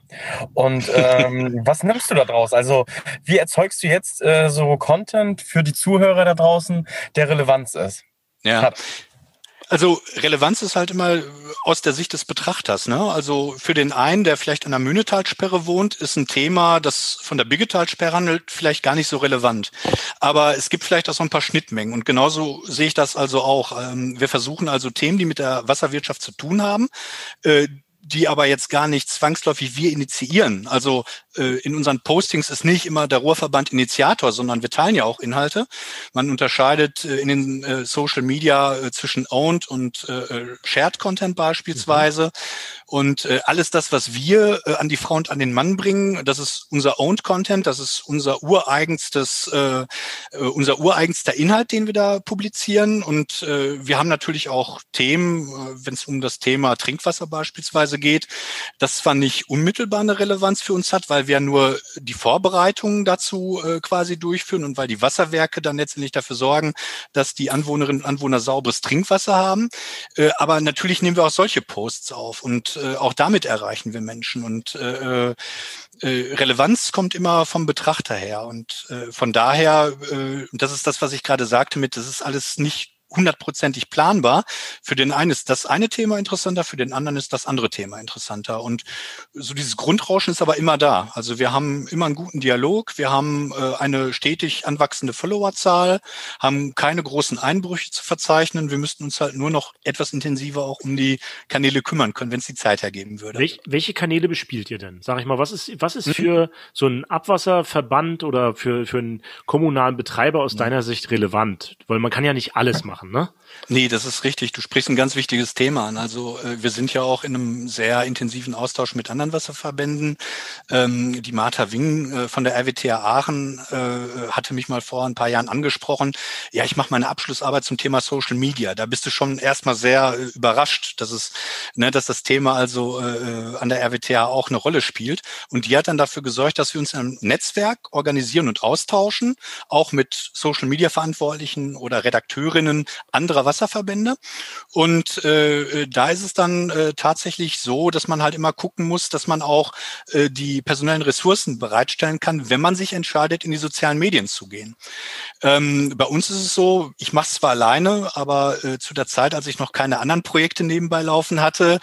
Und ähm, was nimmst du da draus? Also wie erzeugst du jetzt äh, so Content für die Zuhörer da draußen, der Relevanz ist? Ja. Hat? Also Relevanz ist halt immer aus der Sicht des Betrachters. Ne? Also für den einen, der vielleicht an der Mühnetalsperre wohnt, ist ein Thema, das von der Biggetalsperre handelt, vielleicht gar nicht so relevant. Aber es gibt vielleicht auch so ein paar Schnittmengen. Und genauso sehe ich das also auch. Ähm, wir versuchen also Themen, die mit der Wasserwirtschaft zu tun haben, äh, die aber jetzt gar nicht zwangsläufig wir initiieren. Also äh, in unseren Postings ist nicht immer der Ruhrverband Initiator, sondern wir teilen ja auch Inhalte. Man unterscheidet äh, in den äh, Social Media äh, zwischen Owned und äh, äh, Shared Content beispielsweise. Mhm. Und äh, alles das, was wir äh, an die Frau und an den Mann bringen, das ist unser Owned Content, das ist unser ureigenstes, äh, äh, unser ureigenster Inhalt, den wir da publizieren. Und äh, wir haben natürlich auch Themen, äh, wenn es um das Thema Trinkwasser beispielsweise geht, das zwar nicht unmittelbar eine Relevanz für uns hat, weil wir nur die Vorbereitungen dazu äh, quasi durchführen und weil die Wasserwerke dann letztendlich dafür sorgen, dass die Anwohnerinnen und Anwohner sauberes Trinkwasser haben. Äh, aber natürlich nehmen wir auch solche Posts auf und äh, auch damit erreichen wir Menschen. Und äh, äh, Relevanz kommt immer vom Betrachter her. Und äh, von daher, äh, das ist das, was ich gerade sagte mit, das ist alles nicht hundertprozentig planbar. Für den einen ist das eine Thema interessanter, für den anderen ist das andere Thema interessanter. Und so dieses Grundrauschen ist aber immer da. Also wir haben immer einen guten Dialog, wir haben äh, eine stetig anwachsende Followerzahl, haben keine großen Einbrüche zu verzeichnen. Wir müssten uns halt nur noch etwas intensiver auch um die Kanäle kümmern können, wenn es die Zeit hergeben würde. Welch, welche Kanäle bespielt ihr denn? Sag ich mal, was ist, was ist mhm. für so einen Abwasserverband oder für, für einen kommunalen Betreiber aus mhm. deiner Sicht relevant? Weil man kann ja nicht alles machen machen, ne? Nee, das ist richtig. Du sprichst ein ganz wichtiges Thema an. Also äh, wir sind ja auch in einem sehr intensiven Austausch mit anderen Wasserverbänden. Ähm, die Martha Wing äh, von der RWTH Aachen äh, hatte mich mal vor ein paar Jahren angesprochen. Ja, ich mache meine Abschlussarbeit zum Thema Social Media. Da bist du schon erstmal sehr überrascht, dass es, ne, dass das Thema also an der RWTH auch eine Rolle spielt. Und die hat dann dafür gesorgt, dass wir uns im Netzwerk organisieren und austauschen, auch mit Social Media Verantwortlichen oder Redakteurinnen anderer Wasserverbände. Und äh, da ist es dann äh, tatsächlich so, dass man halt immer gucken muss, dass man auch äh, die personellen Ressourcen bereitstellen kann, wenn man sich entscheidet, in die sozialen Medien zu gehen. Ähm, bei uns ist es so, ich mache es zwar alleine, aber äh, zu der Zeit, als ich noch keine anderen Projekte nebenbei laufen hatte,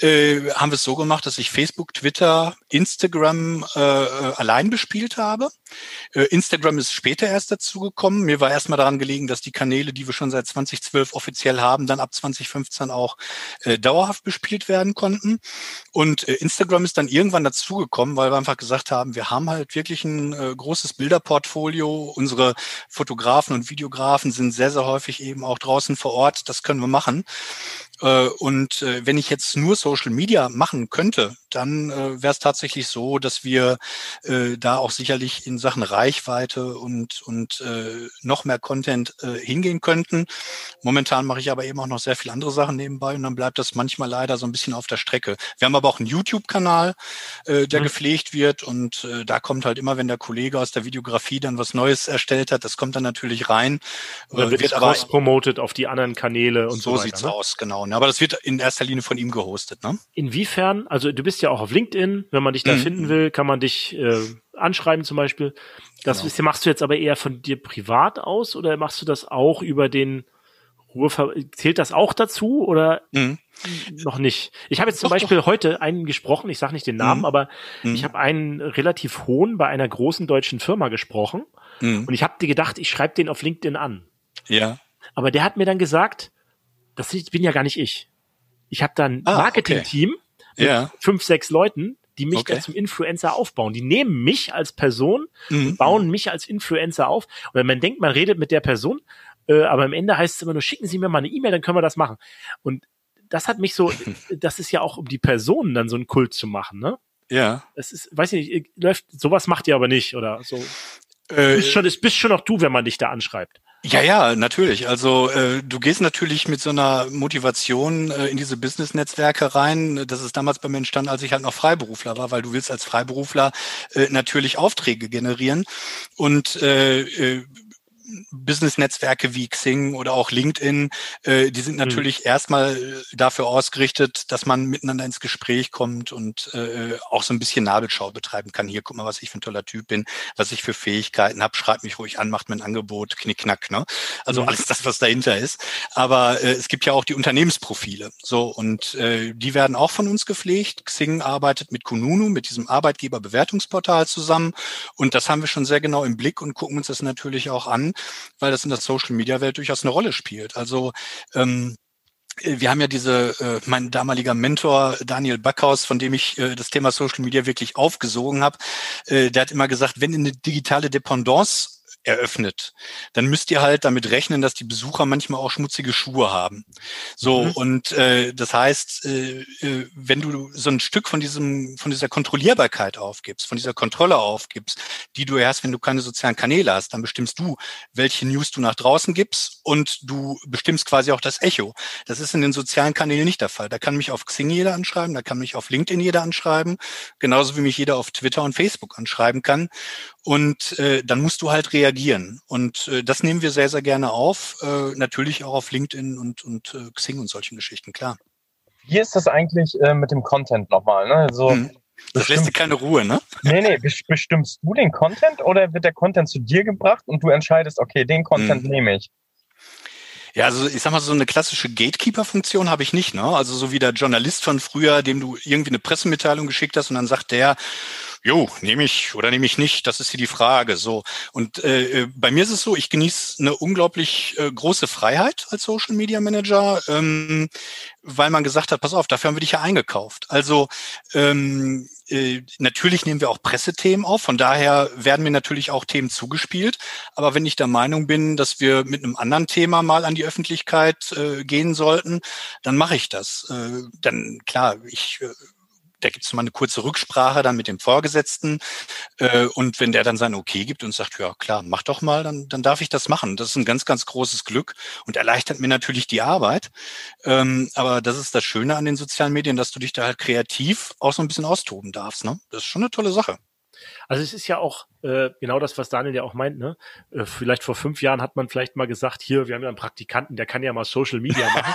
äh, haben wir es so gemacht, dass ich Facebook, Twitter, Instagram äh, äh allein bespielt habe. Äh, Instagram ist später erst dazu gekommen. Mir war erstmal daran gelegen, dass die Kanäle, die wir schon seit 2012 offiziell haben, dann ab 2015 auch äh, dauerhaft bespielt werden konnten. Und äh, Instagram ist dann irgendwann dazugekommen, weil wir einfach gesagt haben, wir haben halt wirklich ein äh, großes Bilderportfolio. Unsere Fotografen und Videografen sind sehr, sehr häufig eben auch draußen vor Ort. Das können wir machen. Äh, und äh, wenn ich jetzt nur Social Media machen könnte, dann äh, wäre es tatsächlich so, dass wir da auch sicherlich in Sachen Reichweite und, und noch mehr Content hingehen könnten. Momentan mache ich aber eben auch noch sehr viele andere Sachen nebenbei und dann bleibt das manchmal leider so ein bisschen auf der Strecke. Wir haben aber auch einen YouTube-Kanal, der mhm. gepflegt wird und da kommt halt immer, wenn der Kollege aus der Videografie dann was Neues erstellt hat, das kommt dann natürlich rein. Oder wird, wird aber promoted auf die anderen Kanäle und so, so weiter. So sieht's ne? aus, genau. Aber das wird in erster Linie von ihm gehostet, ne? Inwiefern, also du bist ja auch auf LinkedIn, wenn man dich da mhm. finden will, kann man dich äh, anschreiben zum Beispiel. Das genau. machst du jetzt aber eher von dir privat aus oder machst du das auch über den Ruhever zählt das auch dazu oder mhm. noch nicht? Ich habe jetzt zum doch, Beispiel doch. heute einen gesprochen, ich sage nicht den Namen, mhm. aber mhm. ich habe einen relativ hohen bei einer großen deutschen Firma gesprochen Mhm. Und ich habe dir gedacht, ich schreibe den auf LinkedIn an. Ja. Aber der hat mir dann gesagt, das bin ja gar nicht ich. Ich habe dann ein ah, Marketing-Team okay. Ja. fünf, sechs Leuten, die mich okay. zum Influencer aufbauen. Die nehmen mich als Person, mhm. bauen mich als Influencer auf. Und man denkt, man redet mit der Person, äh, aber am Ende heißt es immer nur, schicken Sie mir mal eine E-Mail, dann können wir das machen. Und das hat mich so, das ist ja auch, um die Personen dann so einen Kult zu machen, ne? Ja. Das ist, weiß ich nicht, läuft, sowas macht ihr aber nicht, oder so. Äh, bist schon, es bist schon noch du, wenn man dich da anschreibt. Ja, ja, natürlich. Also äh, du gehst natürlich mit so einer Motivation äh, in diese Business-Netzwerke rein. Das ist damals bei mir entstanden, als ich halt noch Freiberufler war, weil du willst als Freiberufler äh, natürlich Aufträge generieren. Und äh, äh, Business-Netzwerke wie Xing oder auch LinkedIn, äh, die sind mhm. natürlich mhm. erstmal äh, dafür ausgerichtet, dass man miteinander ins Gespräch kommt und äh, auch so ein bisschen Nabelschau betreiben kann. Hier, guck mal, was ich für ein toller Typ bin, was ich für Fähigkeiten habe, schreib mich ruhig an, macht mir ein Angebot, knickknack, ne? Also mhm. alles das, was dahinter ist. Aber äh, es gibt ja auch die Unternehmensprofile. So, und äh, die werden auch von uns gepflegt. Xing arbeitet mit Kununu, mit diesem Arbeitgeberbewertungsportal zusammen. Und das haben wir schon sehr genau im Blick und gucken uns das natürlich auch an weil das in der Social-Media-Welt durchaus eine Rolle spielt. Also ähm, wir haben ja diese, äh, mein damaliger Mentor Daniel Backhaus, von dem ich äh, das Thema Social Media wirklich aufgesogen habe, äh, der hat immer gesagt, wenn eine digitale Dependance eröffnet, dann müsst ihr halt damit rechnen, dass die Besucher manchmal auch schmutzige Schuhe haben. So mhm. und äh, das heißt, äh, äh, wenn du so ein Stück von diesem von dieser Kontrollierbarkeit aufgibst, von dieser Kontrolle aufgibst, die du erst, wenn du keine sozialen Kanäle hast, dann bestimmst du, welche News du nach draußen gibst und du bestimmst quasi auch das Echo. Das ist in den sozialen Kanälen nicht der Fall. Da kann mich auf Xing jeder anschreiben, da kann mich auf LinkedIn jeder anschreiben, genauso wie mich jeder auf Twitter und Facebook anschreiben kann. Und äh, dann musst du halt reagieren. Und äh, das nehmen wir sehr, sehr gerne auf. Äh, natürlich auch auf LinkedIn und, und äh, Xing und solchen Geschichten, klar. Wie ist das eigentlich äh, mit dem Content nochmal? Ne? Also, hm. Das lässt dir keine Ruhe, ne? Nee, nee, bestimmst du den Content oder wird der Content zu dir gebracht und du entscheidest, okay, den Content hm. nehme ich? Ja, also ich sag mal, so eine klassische Gatekeeper-Funktion habe ich nicht, ne? Also so wie der Journalist von früher, dem du irgendwie eine Pressemitteilung geschickt hast und dann sagt der, jo, nehme ich oder nehme ich nicht, das ist hier die Frage. So. Und äh, äh, bei mir ist es so, ich genieße eine unglaublich äh, große Freiheit als Social Media Manager, ähm, weil man gesagt hat, pass auf, dafür haben wir dich ja eingekauft. Also ähm, äh, natürlich nehmen wir auch Pressethemen auf, von daher werden mir natürlich auch Themen zugespielt. Aber wenn ich der Meinung bin, dass wir mit einem anderen Thema mal an die Öffentlichkeit äh, gehen sollten, dann mache ich das. Äh, dann klar, ich äh, da gibt es mal eine kurze Rücksprache dann mit dem Vorgesetzten. Äh, und wenn der dann sein Okay gibt und sagt, ja klar, mach doch mal, dann, dann darf ich das machen. Das ist ein ganz, ganz großes Glück und erleichtert mir natürlich die Arbeit. Ähm, aber das ist das Schöne an den sozialen Medien, dass du dich da halt kreativ auch so ein bisschen austoben darfst. Ne? Das ist schon eine tolle Sache. Also es ist ja auch äh, genau das, was Daniel ja auch meint. Ne? Äh, vielleicht vor fünf Jahren hat man vielleicht mal gesagt, hier, wir haben ja einen Praktikanten, der kann ja mal Social Media machen.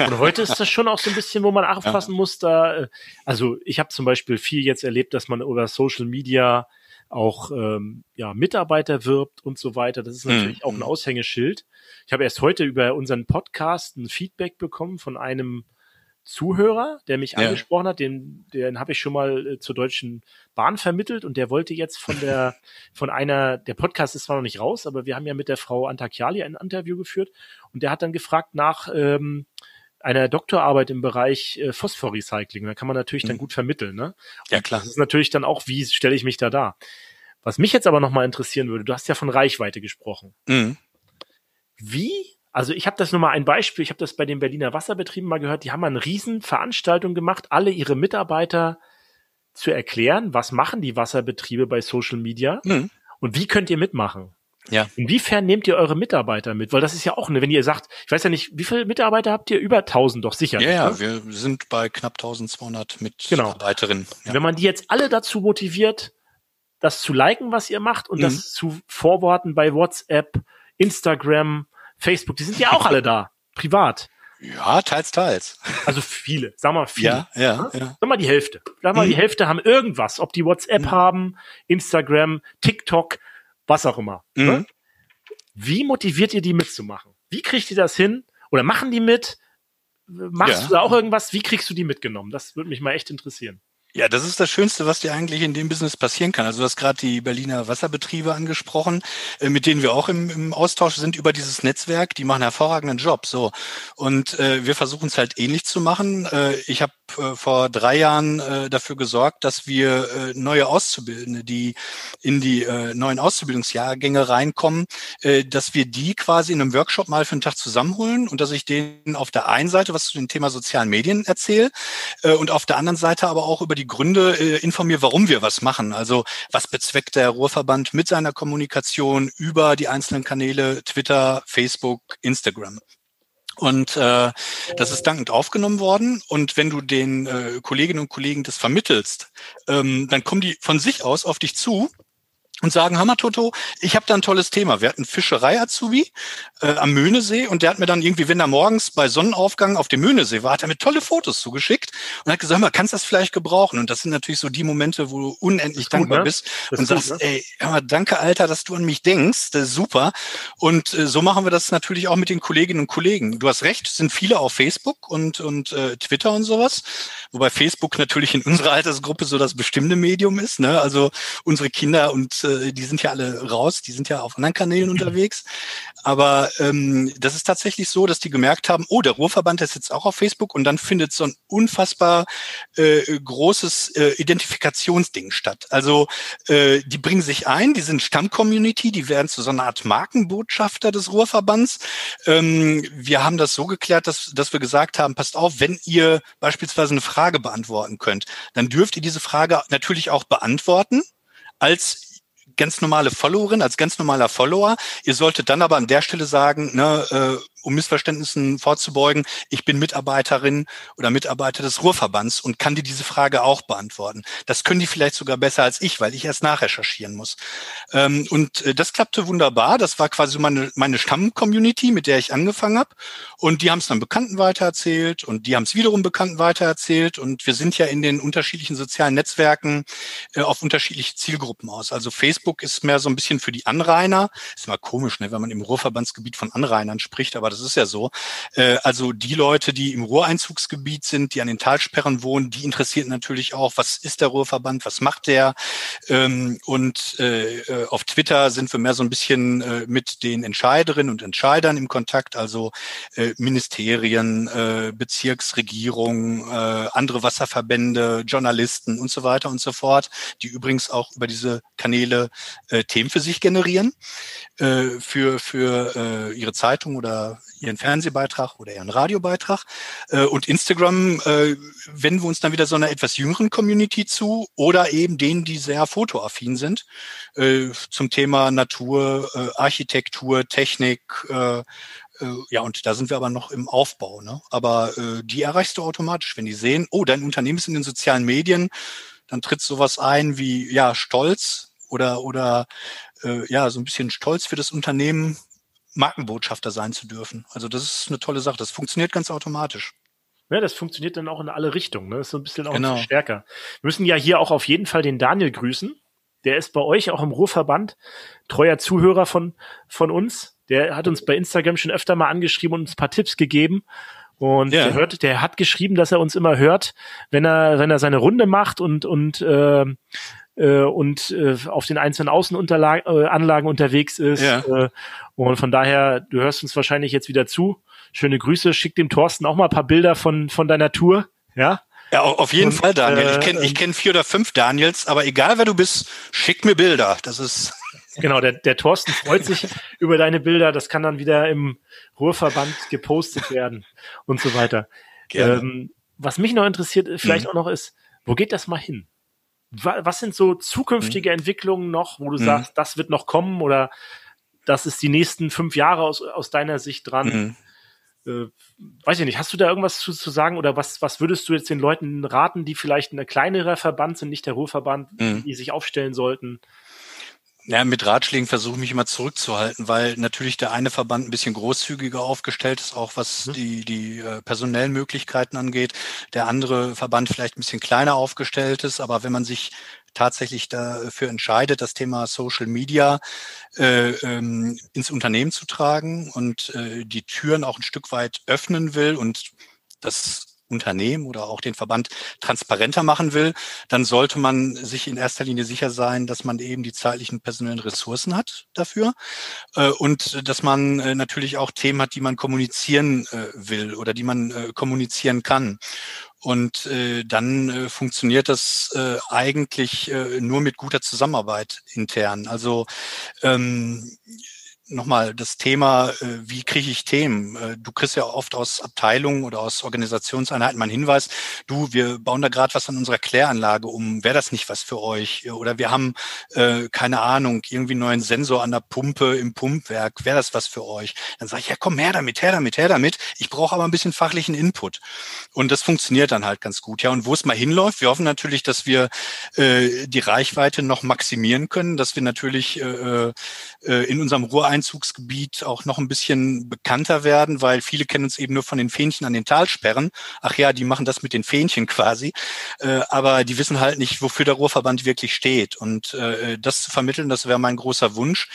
Und heute ist das schon auch so ein bisschen, wo man aufpassen ja. muss. Da, äh, also ich habe zum Beispiel viel jetzt erlebt, dass man über Social Media auch ähm, ja, Mitarbeiter wirbt und so weiter. Das ist natürlich mhm. auch ein Aushängeschild. Ich habe erst heute über unseren Podcast ein Feedback bekommen von einem Zuhörer, der mich ja. angesprochen hat, den, den habe ich schon mal äh, zur Deutschen Bahn vermittelt und der wollte jetzt von der, von einer, der Podcast ist zwar noch nicht raus, aber wir haben ja mit der Frau Antakiali ein Interview geführt und der hat dann gefragt nach ähm, einer Doktorarbeit im Bereich äh, Phosphorrecycling. Da kann man natürlich mhm. dann gut vermitteln, ne? Ja, klar. Das ist natürlich dann auch, wie stelle ich mich da da? Was mich jetzt aber nochmal interessieren würde, du hast ja von Reichweite gesprochen. Mhm. Wie also ich habe das nur mal ein Beispiel, ich habe das bei den Berliner Wasserbetrieben mal gehört, die haben mal eine riesen Veranstaltung gemacht, alle ihre Mitarbeiter zu erklären, was machen die Wasserbetriebe bei Social Media mhm. und wie könnt ihr mitmachen. Ja. Inwiefern nehmt ihr eure Mitarbeiter mit? Weil das ist ja auch eine, wenn ihr sagt, ich weiß ja nicht, wie viele Mitarbeiter habt ihr? Über 1000 doch sicher. Ja, ja, ne? wir sind bei knapp 1200 genau. Mitarbeiterinnen. Ja. Wenn man die jetzt alle dazu motiviert, das zu liken, was ihr macht und mhm. das zu vorworten bei WhatsApp, Instagram, Facebook, die sind ja auch alle da, privat. Ja, teils, teils. Also viele, sag mal viele. Ja, ja, ja. Sag mal die Hälfte. Sag mal, mhm. die Hälfte haben irgendwas, ob die WhatsApp mhm. haben, Instagram, TikTok, was auch immer. Ne? Mhm. Wie motiviert ihr die mitzumachen? Wie kriegt ihr das hin? Oder machen die mit? Machst ja. du da auch irgendwas? Wie kriegst du die mitgenommen? Das würde mich mal echt interessieren. Ja, das ist das Schönste, was dir eigentlich in dem Business passieren kann. Also du hast gerade die Berliner Wasserbetriebe angesprochen, äh, mit denen wir auch im, im, Austausch sind über dieses Netzwerk. Die machen einen hervorragenden Job. So und äh, wir versuchen es halt ähnlich zu machen. Äh, ich habe äh, vor drei Jahren äh, dafür gesorgt, dass wir äh, neue Auszubildende, die in die neuen Auszubildungsjahrgänge reinkommen, dass wir die quasi in einem Workshop mal für einen Tag zusammenholen und dass ich denen auf der einen Seite was zu dem Thema sozialen Medien erzähle und auf der anderen Seite aber auch über die Gründe äh, informiere, warum wir was machen. Also was bezweckt der Ruhrverband mit seiner Kommunikation über die einzelnen Kanäle Twitter, Facebook, Instagram. Und äh, das ist dankend aufgenommen worden. Und wenn du den äh, Kolleginnen und Kollegen das vermittelst, ähm, dann kommen die von sich aus auf dich zu und sagen, Hammer Toto, ich habe da ein tolles Thema. Wir hatten Fischerei-Azubi äh, am Möhnesee und der hat mir dann irgendwie, wenn er morgens bei Sonnenaufgang auf dem Möhnesee war, hat er mir tolle Fotos zugeschickt und hat gesagt, mal, kannst du das vielleicht gebrauchen? Und das sind natürlich so die Momente, wo du unendlich dankbar ne? bist und sagst, gut, ne? ey, hör mal, danke Alter, dass du an mich denkst, das ist super. Und äh, so machen wir das natürlich auch mit den Kolleginnen und Kollegen. Du hast recht, sind viele auf Facebook und, und äh, Twitter und sowas, wobei Facebook natürlich in unserer Altersgruppe so das bestimmte Medium ist. Ne? Also unsere Kinder und äh, äh, die sind ja alle raus, die sind ja auf anderen Kanälen unterwegs. Aber ähm, das ist tatsächlich so, dass die gemerkt haben, oh, der Ruhrverband ist jetzt auch auf Facebook und dann findet so ein unfassbar äh, großes äh, Identifikationsding statt. Also äh, die bringen sich ein, die sind Stammcommunity, die werden zu so einer Art Markenbotschafter des Ruhrverbands. Ähm, wir haben das so geklärt, dass, dass wir gesagt haben, passt auf, wenn ihr beispielsweise eine Frage beantworten könnt, dann dürft ihr diese Frage natürlich auch beantworten als ganz normale Followerin, als ganz normaler Follower. Ihr solltet dann aber an der Stelle sagen, ne, äh, um Missverständnissen vorzubeugen, ich bin Mitarbeiterin oder Mitarbeiter des Ruhrverbands und kann dir diese Frage auch beantworten. Das können die vielleicht sogar besser als ich, weil ich erst nachrecherchieren muss. Ähm, und äh, das klappte wunderbar. Das war quasi meine, meine Stamm-Community, mit der ich angefangen habe. Und die haben es dann Bekannten weitererzählt und die haben es wiederum Bekannten weitererzählt. Und wir sind ja in den unterschiedlichen sozialen Netzwerken äh, auf unterschiedliche Zielgruppen aus. Also Facebook ist mehr so ein bisschen für die Anrainer. Ist immer komisch, ne, wenn man im Ruhrverbandsgebiet von Anrainern spricht, aber das ist ja so. Äh, also die Leute, die im Ruhreinzugsgebiet sind, die an den Talsperren wohnen, die interessiert natürlich auch, was ist der Ruhrverband, was macht der? Ähm, und äh, äh, auf Twitter sind wir mehr so ein bisschen äh, mit den Entscheiderinnen und Entscheidern im Kontakt, also äh, Ministerien, äh, Bezirksregierung, äh, andere Wasserverbände, Journalisten und so weiter und so fort, die übrigens auch über diese Kanäle äh, Themen für sich generieren, äh, für, für äh, ihre Zeitung oder ihren Fernsehbeitrag oder ihren Radiobeitrag. Äh, und Instagram äh, wenden wir uns dann wieder so einer etwas jüngeren Community zu oder eben denen, die sehr fotoaffin sind, äh, zum Thema Natur, Architektur, Technik, ja, und da sind wir aber noch im Aufbau. Ne? Aber äh, die erreichst du automatisch, wenn die sehen, oh, dein Unternehmen ist in den sozialen Medien, dann tritt sowas ein wie ja Stolz oder oder äh, ja so ein bisschen Stolz für das Unternehmen Markenbotschafter sein zu dürfen. Also das ist eine tolle Sache. Das funktioniert ganz automatisch. Ja, das funktioniert dann auch in alle Richtungen. Ne? Das ist so ein bisschen auch genau. stärker. Wir müssen ja hier auch auf jeden Fall den Daniel grüßen. Der ist bei euch auch im Ruhrverband, treuer Zuhörer von, von uns. Der hat uns bei Instagram schon öfter mal angeschrieben und uns ein paar Tipps gegeben. Und ja. der, hört, der hat geschrieben, dass er uns immer hört, wenn er, wenn er seine Runde macht und, und äh, äh, und äh, auf den einzelnen Außenanlagen äh, unterwegs ist. Ja. Äh, und von daher, du hörst uns wahrscheinlich jetzt wieder zu. Schöne Grüße, schick dem Thorsten auch mal ein paar Bilder von, von deiner Tour. Ja. Ja, auf jeden und, Fall, Daniel. ich kenne ich äh, kenn vier oder fünf Daniels, aber egal wer du bist, schick mir Bilder. Das ist. Genau, der, der Thorsten freut sich über deine Bilder. Das kann dann wieder im Ruhrverband gepostet werden und so weiter. Ähm, was mich noch interessiert, vielleicht mhm. auch noch ist, wo geht das mal hin? Was sind so zukünftige mhm. Entwicklungen noch, wo du mhm. sagst, das wird noch kommen oder das ist die nächsten fünf Jahre aus, aus deiner Sicht dran? Mhm. Äh, weiß ich nicht, hast du da irgendwas zu, zu sagen oder was, was würdest du jetzt den Leuten raten, die vielleicht ein kleinerer Verband sind, nicht der Ruhrverband, mhm. die sich aufstellen sollten? Ja, mit Ratschlägen versuche ich mich immer zurückzuhalten, weil natürlich der eine Verband ein bisschen großzügiger aufgestellt ist, auch was mhm. die, die äh, personellen Möglichkeiten angeht. Der andere Verband vielleicht ein bisschen kleiner aufgestellt ist, aber wenn man sich tatsächlich dafür entscheidet, das Thema Social Media äh, ähm, ins Unternehmen zu tragen und äh, die Türen auch ein Stück weit öffnen will und das Unternehmen oder auch den Verband transparenter machen will, dann sollte man sich in erster Linie sicher sein, dass man eben die zeitlichen personellen Ressourcen hat dafür äh, und dass man äh, natürlich auch Themen hat, die man kommunizieren äh, will oder die man kommunizieren kann. Und dann funktioniert das eigentlich nur mit guter Zusammenarbeit intern. Also ähm, nochmal das Thema, äh, wie kriege ich Themen? Äh, du kriegst ja oft aus Abteilungen oder aus Organisationseinheiten mal einen Hinweis, du, wir bauen da gerade was an unserer Kläranlage um, wäre das nicht was für euch? Oder wir haben, äh, keine Ahnung, irgendwie einen neuen Sensor an der Pumpe im Pumpwerk, wäre das was für euch? Dann sage ich, ja komm, her damit, her damit, her damit. Ich brauche aber ein bisschen fachlichen Input. Und das funktioniert dann halt ganz gut. Ja, und wo es mal hinläuft, wir hoffen natürlich, dass wir äh, die Reichweite noch maximieren können, dass wir natürlich äh, äh, in unserem Ruhreinzugsgebiet auch noch ein bisschen bekannter werden, weil viele kennen uns eben nur von den Fähnchen an den Talsperren. Ach ja, die machen das mit den Fähnchen quasi, äh, aber die wissen halt nicht, wofür der Ruhrverband wirklich steht. Und äh, das zu vermitteln, das wäre mein großer Wunsch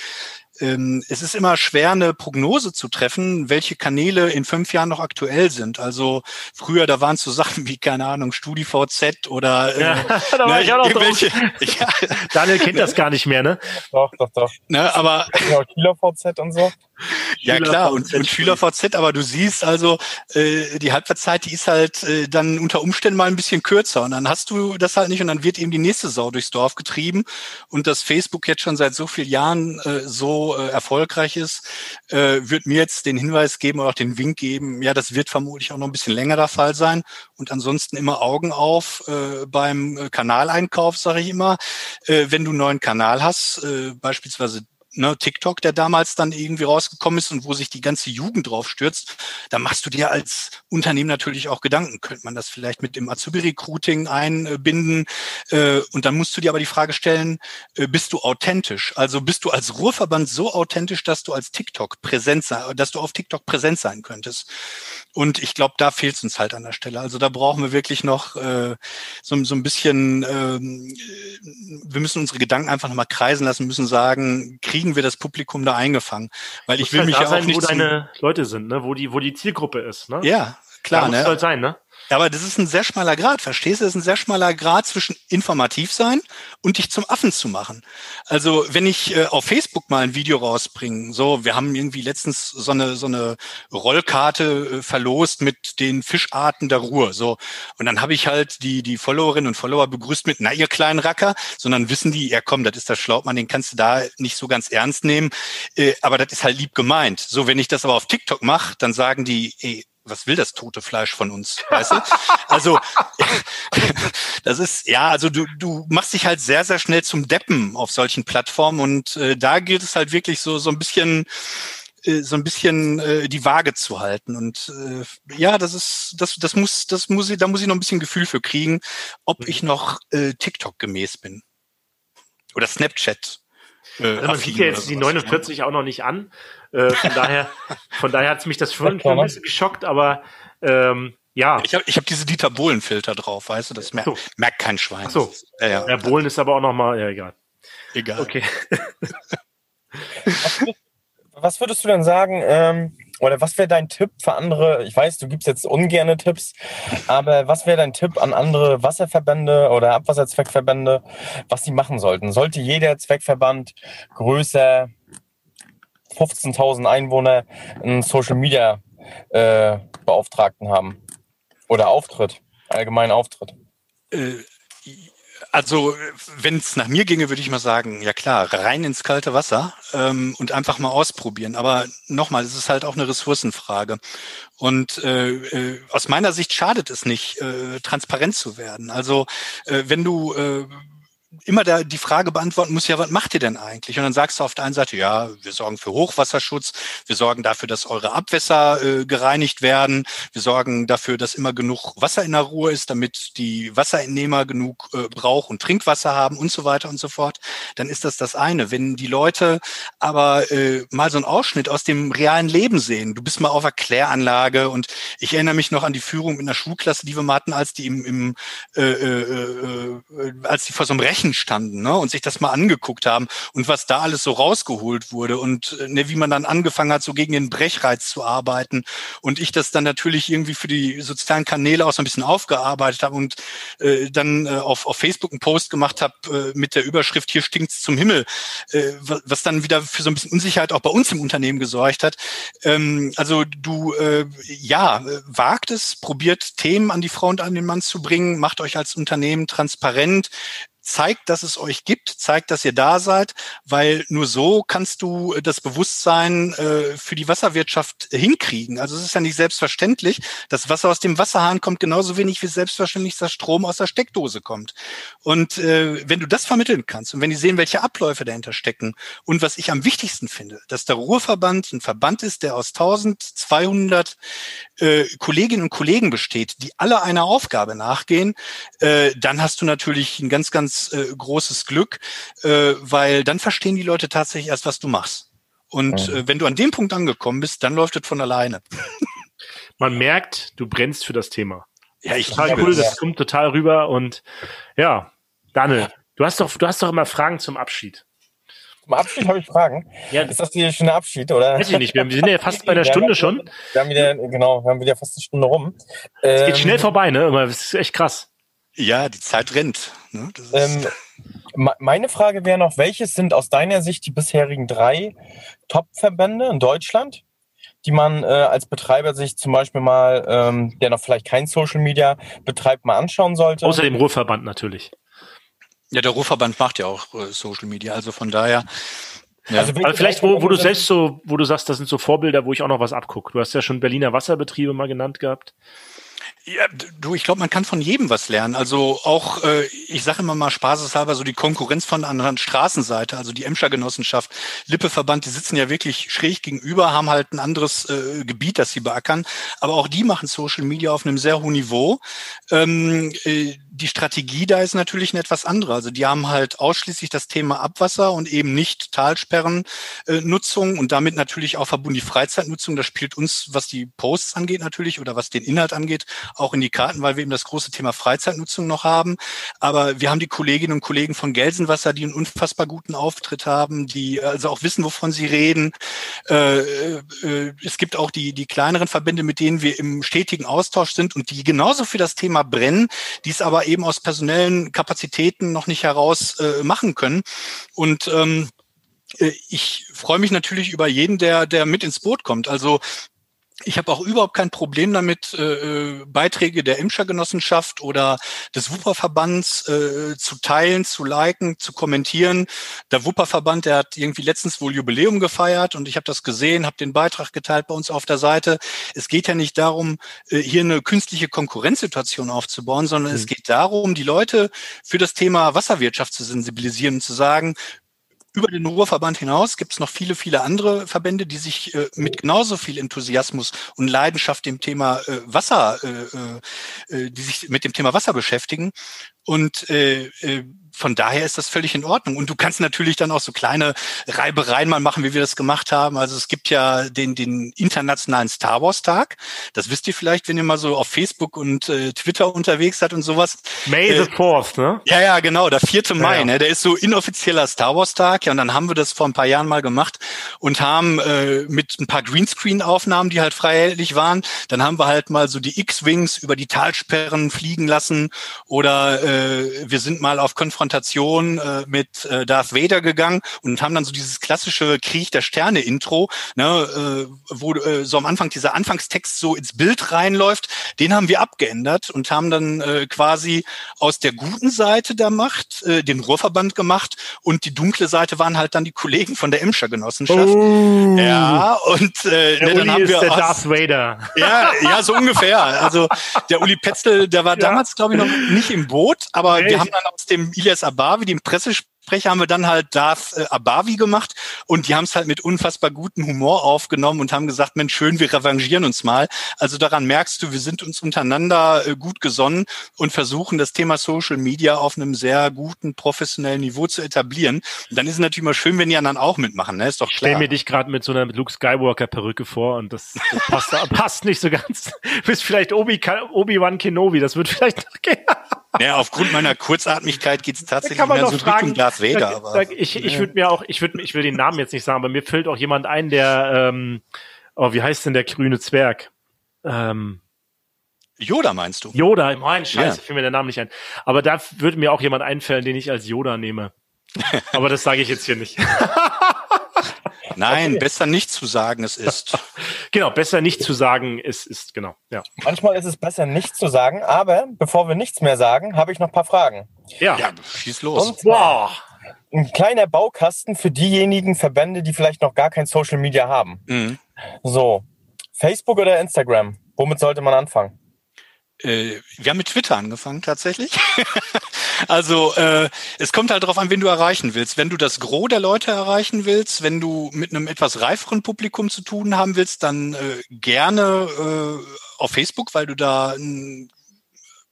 es ist immer schwer, eine Prognose zu treffen, welche Kanäle in fünf Jahren noch aktuell sind. Also früher, da waren so Sachen wie, keine Ahnung, StudiVZ oder äh, ja, da war ne, ich auch noch irgendwelche, ja. Daniel kennt das gar nicht mehr, ne? Doch, doch, doch. Ne, aber ja, KielerVZ und so. Ja klar, und, und SchülerVZ, aber du siehst also, äh, die Halbwertszeit, die ist halt äh, dann unter Umständen mal ein bisschen kürzer. Und dann hast du das halt nicht und dann wird eben die nächste Sau durchs Dorf getrieben. Und dass Facebook jetzt schon seit so vielen Jahren äh, so äh, erfolgreich ist, äh, wird mir jetzt den Hinweis geben oder auch den Wink geben, ja, das wird vermutlich auch noch ein bisschen länger der Fall sein. Und ansonsten immer Augen auf äh, beim äh, Kanaleinkauf, sage ich immer, äh, wenn du einen neuen Kanal hast, äh, beispielsweise ne, TikTok, der damals dann irgendwie rausgekommen ist und wo sich die ganze Jugend drauf stürzt, da machst du dir als Unternehmen natürlich auch Gedanken. Könnte man das vielleicht mit dem Azubi-Recruiting einbinden? Äh, und dann musst du dir aber die Frage stellen, äh, bist du authentisch? Also bist du als Ruhrverband so authentisch, dass du als TikTok präsent sein, dass du auf TikTok präsent sein könntest? Und ich glaube, da fehlt es uns halt an der Stelle. Also da brauchen wir wirklich noch äh, so, so ein bisschen, ähm, wir müssen unsere Gedanken einfach nochmal kreisen lassen, müssen sagen, kriegen wir das Publikum da eingefangen? Weil ich will mich ja auch nicht wo deine Leute sind, ne? wo die, wo die Zielgruppe ist. Ne? Ja, klar. Da ne? Soll sein, ne? Ja, aber das ist ein sehr schmaler Grad, verstehst du? Das ist ein sehr schmaler Grad zwischen informativ sein und dich zum Affen zu machen. Also wenn ich äh, auf Facebook mal ein Video rausbringe, so, wir haben irgendwie letztens so eine, so eine Rollkarte äh, verlost mit den Fischarten der Ruhr, so. Und dann habe ich halt die, die Followerinnen und Follower begrüßt mit, na, ihr kleinen Racker, sondern wissen die, ja komm, das ist der Schlautmann, den kannst du da nicht so ganz ernst nehmen, äh, aber das ist halt lieb gemeint. So, wenn ich das aber auf TikTok mache, dann sagen die, ey, was will das tote Fleisch von uns? Weißt du? Also das ist ja, also du du machst dich halt sehr sehr schnell zum Deppen auf solchen Plattformen und äh, da gilt es halt wirklich so so ein bisschen äh, so ein bisschen äh, die Waage zu halten und äh, ja, das ist das das muss das muss ich da muss ich noch ein bisschen Gefühl für kriegen, ob ich noch äh, TikTok gemäß bin oder Snapchat. Äh, also man sieht ja jetzt die 49 auch noch nicht an. Äh, von daher, von daher hat es mich das schon ein bisschen geschockt, aber ähm, ja. Ich habe ich hab diese Dieter Bohlen-Filter drauf, weißt du, das mer so. merkt kein Schwein. Ach so. Ja, ja. ja, Bohlen ist aber auch noch mal, ja, egal. Egal. Okay. was, würdest du denn sagen, ähm, oder was wäre dein Tipp für andere? Ich weiß, du gibst jetzt ungerne Tipps, aber was wäre dein Tipp an andere Wasserverbände oder Abwasserzweckverbände, was sie machen sollten? Sollte jeder Zweckverband größer 15.000 Einwohner einen Social Media äh, Beauftragten haben oder Auftritt, allgemeinen Auftritt? Äh, also, wenn es nach mir ginge, würde ich mal sagen, ja klar, rein ins kalte Wasser ähm, und einfach mal ausprobieren. Aber nochmal, es ist halt auch eine Ressourcenfrage. Und äh, äh, aus meiner Sicht schadet es nicht, äh, transparent zu werden. Also, äh, wenn du äh, immer da die Frage beantworten muss, ja, was macht ihr denn eigentlich? Und dann sagst du auf der einen Seite, ja, wir sorgen für Hochwasserschutz, wir sorgen dafür, dass eure Abwässer äh, gereinigt werden, wir sorgen dafür, dass immer genug Wasser in der Ruhe ist, damit die Wasserentnehmer genug äh, Brauch- und Trinkwasser haben und so weiter und so fort. Dann ist das das eine. Wenn die Leute aber äh, mal so einen Ausschnitt aus dem realen Leben sehen, du bist mal auf einer Kläranlage und ich erinnere mich noch an die Führung in der Schulklasse, die wir mal hatten, als die im, im äh, äh, äh, als die vor so einem Recht Brechen standen ne, und sich das mal angeguckt haben und was da alles so rausgeholt wurde und äh, ne, wie man dann angefangen hat, so gegen den Brechreiz zu arbeiten und ich das dann natürlich irgendwie für die sozialen Kanäle auch so ein bisschen aufgearbeitet habe und äh, dann äh, auf, auf Facebook einen Post gemacht habe äh, mit der Überschrift hier stinkt's zum Himmel, äh, was dann wieder für so ein bisschen Unsicherheit auch bei uns im Unternehmen gesorgt hat. Ähm, also du, äh, ja, wagt es, probiert Themen an die Frau und an den Mann zu bringen, macht euch als Unternehmen transparent, zeigt, dass es euch gibt, zeigt, dass ihr da seid, weil nur so kannst du das Bewusstsein äh, für die Wasserwirtschaft hinkriegen. Also es ist ja nicht selbstverständlich. Das Wasser aus dem Wasserhahn kommt genauso wenig wie selbstverständlich das Strom aus der Steckdose kommt. Und äh, wenn du das vermitteln kannst und wenn die sehen, welche Abläufe dahinter stecken und was ich am wichtigsten finde, dass der Ruhrverband ein Verband ist, der aus 1200 äh, Kolleginnen und Kollegen besteht, die alle einer Aufgabe nachgehen, äh, dann hast du natürlich ein ganz, ganz äh, großes Glück, äh, weil dann verstehen die Leute tatsächlich erst, was du machst. Und äh, wenn du an dem Punkt angekommen bist, dann läuft es von alleine. Man merkt, du brennst für das Thema. Ja, ich total cool, das kommt total rüber und ja, Daniel, du hast doch, du hast doch immer Fragen zum Abschied. Zum Abschied habe ich Fragen. Ja. Ist das hier schon Abschied, oder? Weiß ich nicht. Wir sind ja fast bei der Stunde schon. Wir haben wieder, genau, wir haben wieder fast eine Stunde rum. Es geht ähm, schnell vorbei, ne? Das ist echt krass. Ja, die Zeit rennt. Ne? Ähm, meine Frage wäre noch, welches sind aus deiner Sicht die bisherigen drei Top-Verbände in Deutschland, die man äh, als Betreiber sich zum Beispiel mal, ähm, der noch vielleicht kein Social Media betreibt, mal anschauen sollte? Außer dem Ruhrverband natürlich. Ja, der Ruhrverband macht ja auch äh, Social Media, also von daher. Ja. Also, also vielleicht, wo, wo du selbst so, wo du sagst, das sind so Vorbilder, wo ich auch noch was abgucke. Du hast ja schon Berliner Wasserbetriebe mal genannt gehabt. Ja, du, ich glaube, man kann von jedem was lernen. Also auch, äh, ich sage immer mal spaßeshalber, so die Konkurrenz von der anderen Straßenseite, also die Emscher Genossenschaft, Lippeverband, die sitzen ja wirklich schräg gegenüber, haben halt ein anderes äh, Gebiet, das sie beackern. Aber auch die machen Social Media auf einem sehr hohen Niveau. Ähm, äh, die Strategie da ist natürlich eine etwas andere. Also die haben halt ausschließlich das Thema Abwasser und eben nicht Talsperrennutzung äh, und damit natürlich auch verbunden die Freizeitnutzung. Das spielt uns, was die Posts angeht natürlich oder was den Inhalt angeht, auch in die Karten, weil wir eben das große Thema Freizeitnutzung noch haben. Aber wir haben die Kolleginnen und Kollegen von Gelsenwasser, die einen unfassbar guten Auftritt haben, die also auch wissen, wovon sie reden. Äh, äh, es gibt auch die, die kleineren Verbände, mit denen wir im stetigen Austausch sind und die genauso für das Thema brennen, die es aber eben aus personellen Kapazitäten noch nicht heraus äh, machen können. Und ähm, äh, ich freue mich natürlich über jeden, der, der mit ins Boot kommt. Also ich habe auch überhaupt kein Problem damit, äh, äh, Beiträge der Imscher Genossenschaft oder des Wupperverbands äh, zu teilen, zu liken, zu kommentieren. Der Wupperverband, der hat irgendwie letztens wohl Jubiläum gefeiert und ich habe das gesehen, habe den Beitrag geteilt bei uns auf der Seite. Es geht ja nicht darum, äh, hier eine künstliche Konkurrenzsituation aufzubauen, sondern mhm. es geht darum, die Leute für das Thema Wasserwirtschaft zu sensibilisieren und zu sagen, über den Ruhrverband hinaus gibt es noch viele, viele andere Verbände, die sich äh, mit genauso viel Enthusiasmus und Leidenschaft dem Thema äh, Wasser, äh, äh, die sich mit dem Thema Wasser beschäftigen. Und äh, äh, von daher ist das völlig in Ordnung. Und du kannst natürlich dann auch so kleine Reibereien mal machen, wie wir das gemacht haben. Also es gibt ja den, den internationalen Star Wars Tag. Das wisst ihr vielleicht, wenn ihr mal so auf Facebook und äh, Twitter unterwegs seid und sowas. May the 4th, äh, ne? Ja, ja, genau, der 4. Mai, ja. ne? Der ist so inoffizieller Star Wars Tag. Ja, und dann haben wir das vor ein paar Jahren mal gemacht und haben äh, mit ein paar Greenscreen-Aufnahmen, die halt freiheitlich waren, dann haben wir halt mal so die X-Wings über die Talsperren fliegen lassen oder äh, wir sind mal auf Konfrontation Konfrontation äh, mit äh, Darth Vader gegangen und haben dann so dieses klassische Krieg der Sterne Intro, ne, äh, wo äh, so am Anfang dieser Anfangstext so ins Bild reinläuft, den haben wir abgeändert und haben dann äh, quasi aus der guten Seite der Macht äh, den Ruhrverband gemacht und die dunkle Seite waren halt dann die Kollegen von der Emscher Genossenschaft. Oh. Ja, und äh, ne, dann Uli haben ist wir der aus, Darth Vader. Ja, ja, so ungefähr. Also der Uli Petzel, der war ja. damals glaube ich noch nicht im Boot, aber nee, wir haben dann aus dem Ilias Elias Abavi, dem Pressesprecher, haben wir dann halt Darth äh, Abavi gemacht und die haben es halt mit unfassbar gutem Humor aufgenommen und haben gesagt, Mensch, schön, wir revanchieren uns mal. Also daran merkst du, wir sind uns untereinander äh, gut gesonnen und versuchen das Thema Social Media auf einem sehr guten, professionellen Niveau zu etablieren. Und dann ist es natürlich mal schön, wenn die anderen auch mitmachen, ne? Ist doch klar. Ich stell mir dich gerade mit so einer Luke Skywalker Perücke vor und das, das passt, passt nicht so ganz. Du bist vielleicht Obi-Wan Kenobi, das wird vielleicht noch gehen. Ja, aufgrund meiner Kurzatmigkeit geht's tatsächlich mehr so. Richtung Darth Vader. Aber, sag, ich ich würde mir auch, ich würde, ich will den Namen jetzt nicht sagen, aber mir fällt auch jemand ein, der, ähm, oh, wie heißt denn der grüne Zwerg? Ähm, Yoda meinst du? Yoda, mein Scheiße, ja. fiel mir der Name nicht ein. Aber da würde mir auch jemand einfallen, den ich als Yoda nehme. Aber das sage ich jetzt hier nicht. Nein, okay. besser nicht zu sagen, es ist. genau, besser nicht zu sagen, es ist, genau. Ja. Manchmal ist es besser nicht zu sagen, aber bevor wir nichts mehr sagen, habe ich noch ein paar Fragen. Ja, ja schieß los. Und zwar ein kleiner Baukasten für diejenigen Verbände, die vielleicht noch gar kein Social Media haben. Mhm. So, Facebook oder Instagram? Womit sollte man anfangen? Äh, wir haben mit Twitter angefangen tatsächlich. also äh, es kommt halt darauf an, wen du erreichen willst. Wenn du das Gros der Leute erreichen willst, wenn du mit einem etwas reiferen Publikum zu tun haben willst, dann äh, gerne äh, auf Facebook, weil du da n,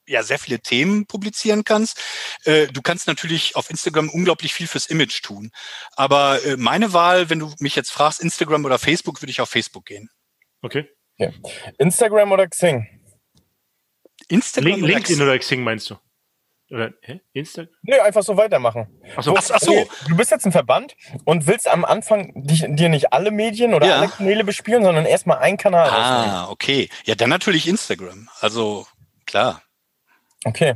ja sehr viele Themen publizieren kannst. Äh, du kannst natürlich auf Instagram unglaublich viel fürs Image tun. Aber äh, meine Wahl, wenn du mich jetzt fragst, Instagram oder Facebook, würde ich auf Facebook gehen. Okay. okay. Instagram oder Xing? Instagram Link, oder LinkedIn oder Xing meinst du? Oder hä? Instagram? Nee, einfach so weitermachen. Ach so. Ach, ach so. Du bist jetzt ein Verband und willst am Anfang dich, dir nicht alle Medien oder ja. alle Kanäle bespielen, sondern erstmal einen Kanal Ah, ausnehmen. okay. Ja, dann natürlich Instagram. Also, klar. Okay.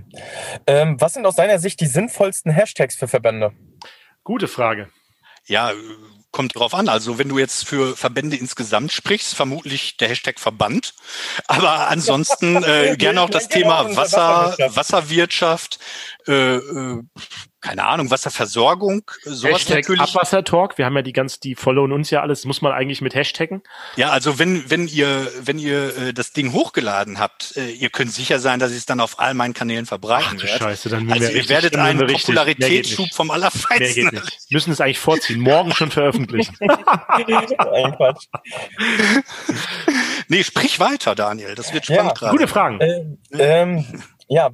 Ähm, was sind aus deiner Sicht die sinnvollsten Hashtags für Verbände? Gute Frage. Ja, kommt drauf an. Also wenn du jetzt für Verbände insgesamt sprichst, vermutlich der Hashtag Verband. Aber ansonsten äh, gerne auch das Thema Wasser, Wasserwirtschaft, äh, äh, keine Ahnung, Wasserversorgung, sowas Hashtag natürlich. Abwassertalk, wir haben ja die ganz, die followen uns ja alles, muss man eigentlich mit Hashtaggen. Ja, also wenn, wenn ihr, wenn ihr äh, das Ding hochgeladen habt, äh, ihr könnt sicher sein, dass ich es dann auf all meinen Kanälen verbreiten Ach, Scheiße, dann also ihr werdet einen Popularitätsschub vom Allerfeinsten. Mehr geht nicht. Müssen es eigentlich vorziehen, morgen schon veröffentlichen. Quatsch. nee, sprich weiter, Daniel, das wird spannend ja, gerade. Gute Fragen. Äh, ähm, ja,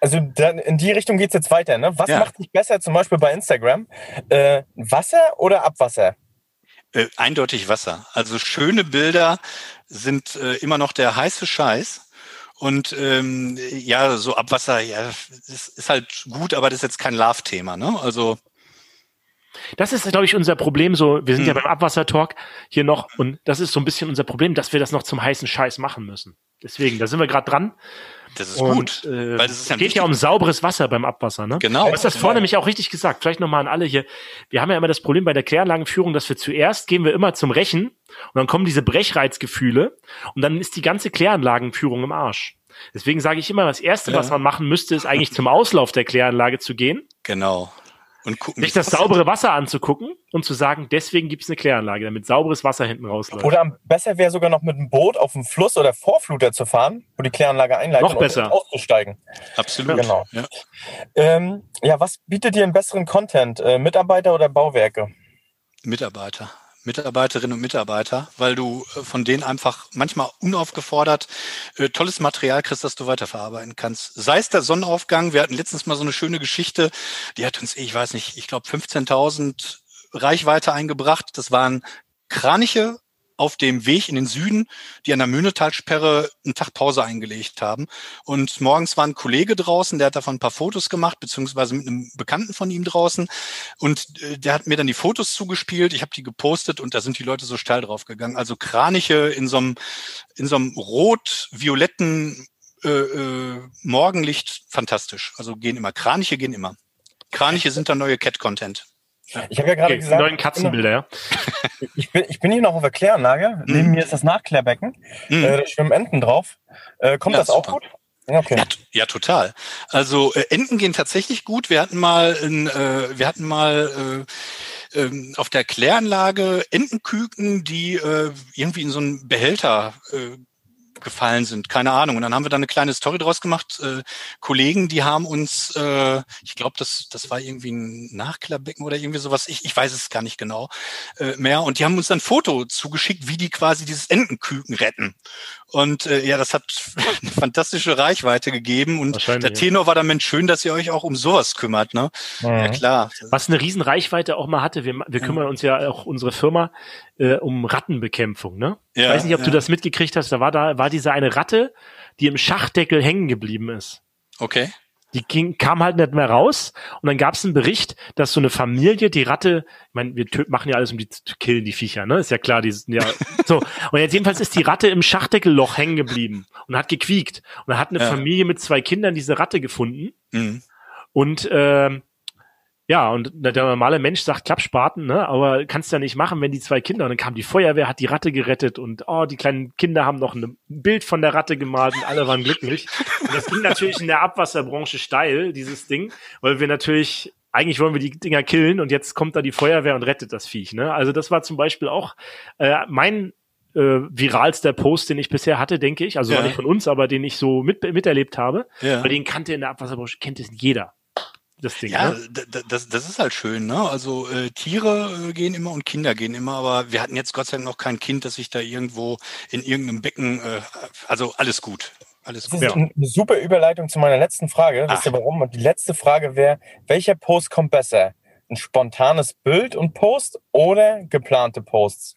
also dann in die Richtung geht's jetzt weiter. Ne? Was ja. macht dich besser zum Beispiel bei Instagram? Äh, Wasser oder Abwasser? Äh, eindeutig Wasser. Also schöne Bilder sind äh, immer noch der heiße Scheiß. Und ähm, ja, so Abwasser, ja, das ist halt gut, aber das ist jetzt kein Love-Thema. Ne? Also das ist, glaube ich, unser Problem. So, wir sind hm. ja beim Abwassertalk hier noch und das ist so ein bisschen unser Problem, dass wir das noch zum heißen Scheiß machen müssen. Deswegen, da sind wir gerade dran. Das ist und, gut. Äh, weil das ist ja geht ja um sauberes Wasser beim Abwasser, ne? Genau. Du hast das genau. vorne nämlich auch richtig gesagt. Vielleicht nochmal an alle hier. Wir haben ja immer das Problem bei der Kläranlagenführung, dass wir zuerst gehen wir immer zum Rechen und dann kommen diese Brechreizgefühle und dann ist die ganze Kläranlagenführung im Arsch. Deswegen sage ich immer, das Erste, ja. was man machen müsste, ist eigentlich zum Auslauf der Kläranlage zu gehen. Genau und gucken. Sich das saubere Wasser anzugucken und zu sagen, deswegen gibt es eine Kläranlage, damit sauberes Wasser hinten rausläuft. Oder besser wäre sogar noch mit einem Boot auf dem Fluss oder Vorfluter zu fahren, wo die Kläranlage einleitet noch besser. und auszusteigen. Absolut. Genau. Ja. Ähm, ja, was bietet dir einen besseren Content? Äh, Mitarbeiter oder Bauwerke? Mitarbeiter. Mitarbeiterinnen und Mitarbeiter, weil du äh, von denen einfach manchmal unaufgefordert äh, tolles Material kriegst, das du weiterverarbeiten kannst. Sei es der Sonnenaufgang, wir hatten letztens mal so eine schöne Geschichte, die hat uns, ich weiß nicht, ich glaube 15.000 Reichweite eingebracht. Das waren Kraniche auf dem Weg in den Süden, die an der Möhnetalsperre einen Tag Pause eingelegt haben. Und morgens war ein Kollege draußen, der hat davon ein paar Fotos gemacht, beziehungsweise mit einem Bekannten von ihm draußen. Und äh, der hat mir dann die Fotos zugespielt. Ich habe die gepostet und da sind die Leute so steil drauf gegangen. Also Kraniche in so einem, in so einem rot-violetten äh, äh, Morgenlicht, fantastisch. Also gehen immer. Kraniche gehen immer. Kraniche sind der neue Cat-Content. Ich habe ja gerade okay, gesagt. Neuen Katzenbilder, ja. Ich bin, ich bin hier noch auf der Kläranlage. Mhm. Neben mir ist das Nachklärbecken. Mhm. Äh, da schwimmen Enten drauf. Äh, kommt ja, das super. auch gut? Okay. Ja, ja, total. Also äh, Enten gehen tatsächlich gut. Wir hatten mal, in, äh, wir hatten mal äh, äh, auf der Kläranlage Entenküken, die äh, irgendwie in so einen Behälter äh, gefallen sind. Keine Ahnung. Und dann haben wir da eine kleine Story draus gemacht. Äh, Kollegen, die haben uns, äh, ich glaube, das, das war irgendwie ein Nachklapbecken oder irgendwie sowas. Ich, ich weiß es gar nicht genau äh, mehr. Und die haben uns dann ein Foto zugeschickt, wie die quasi dieses Entenküken retten. Und äh, ja, das hat eine fantastische Reichweite gegeben. Und der Tenor war dann, Mensch, schön, dass ihr euch auch um sowas kümmert. Ne? Mhm. Ja, klar. Was eine riesen Reichweite auch mal hatte. Wir, wir kümmern uns ja auch unsere Firma äh, um Rattenbekämpfung. Ne? Ja, ich weiß nicht, ob ja. du das mitgekriegt hast. Da war da war diese eine Ratte, die im Schachdeckel hängen geblieben ist. Okay. die ging, kam halt nicht mehr raus und dann gab es einen Bericht, dass so eine Familie die Ratte, ich meine, wir machen ja alles, um die zu killen, die Viecher, ne? Ist ja klar, die sind ja so. Und jetzt jedenfalls ist die Ratte im Schachdeckelloch hängen geblieben und hat gequiekt. Und dann hat eine ja. Familie mit zwei Kindern diese Ratte gefunden. Mhm. Und ähm, ja, und der normale Mensch sagt Klappspaten, ne? aber kannst ja nicht machen, wenn die zwei Kinder, und dann kam die Feuerwehr, hat die Ratte gerettet und oh, die kleinen Kinder haben noch ein Bild von der Ratte gemalt und alle waren glücklich. Und das ging natürlich in der Abwasserbranche steil, dieses Ding, weil wir natürlich, eigentlich wollen wir die Dinger killen und jetzt kommt da die Feuerwehr und rettet das Viech. Ne? Also das war zum Beispiel auch äh, mein äh, viralster Post, den ich bisher hatte, denke ich. Also ja. nicht von uns, aber den ich so mit, miterlebt habe. Ja. Weil den kannte in der Abwasserbranche, kennt es jeder das Ding. Ja, ne? das, das ist halt schön. Ne? Also äh, Tiere äh, gehen immer und Kinder gehen immer, aber wir hatten jetzt Gott sei Dank noch kein Kind, das sich da irgendwo in irgendeinem Becken, äh, also alles gut. Alles gut. Das ist eine super Überleitung zu meiner letzten Frage. Wisst ihr warum? Und die letzte Frage wäre, welcher Post kommt besser? Ein spontanes Bild und Post oder geplante Posts?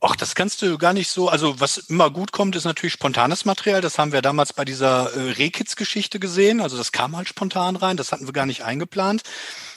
Ach, das kannst du gar nicht so. Also was immer gut kommt, ist natürlich spontanes Material. Das haben wir damals bei dieser äh, Rehkitz-Geschichte gesehen. Also das kam halt spontan rein. Das hatten wir gar nicht eingeplant.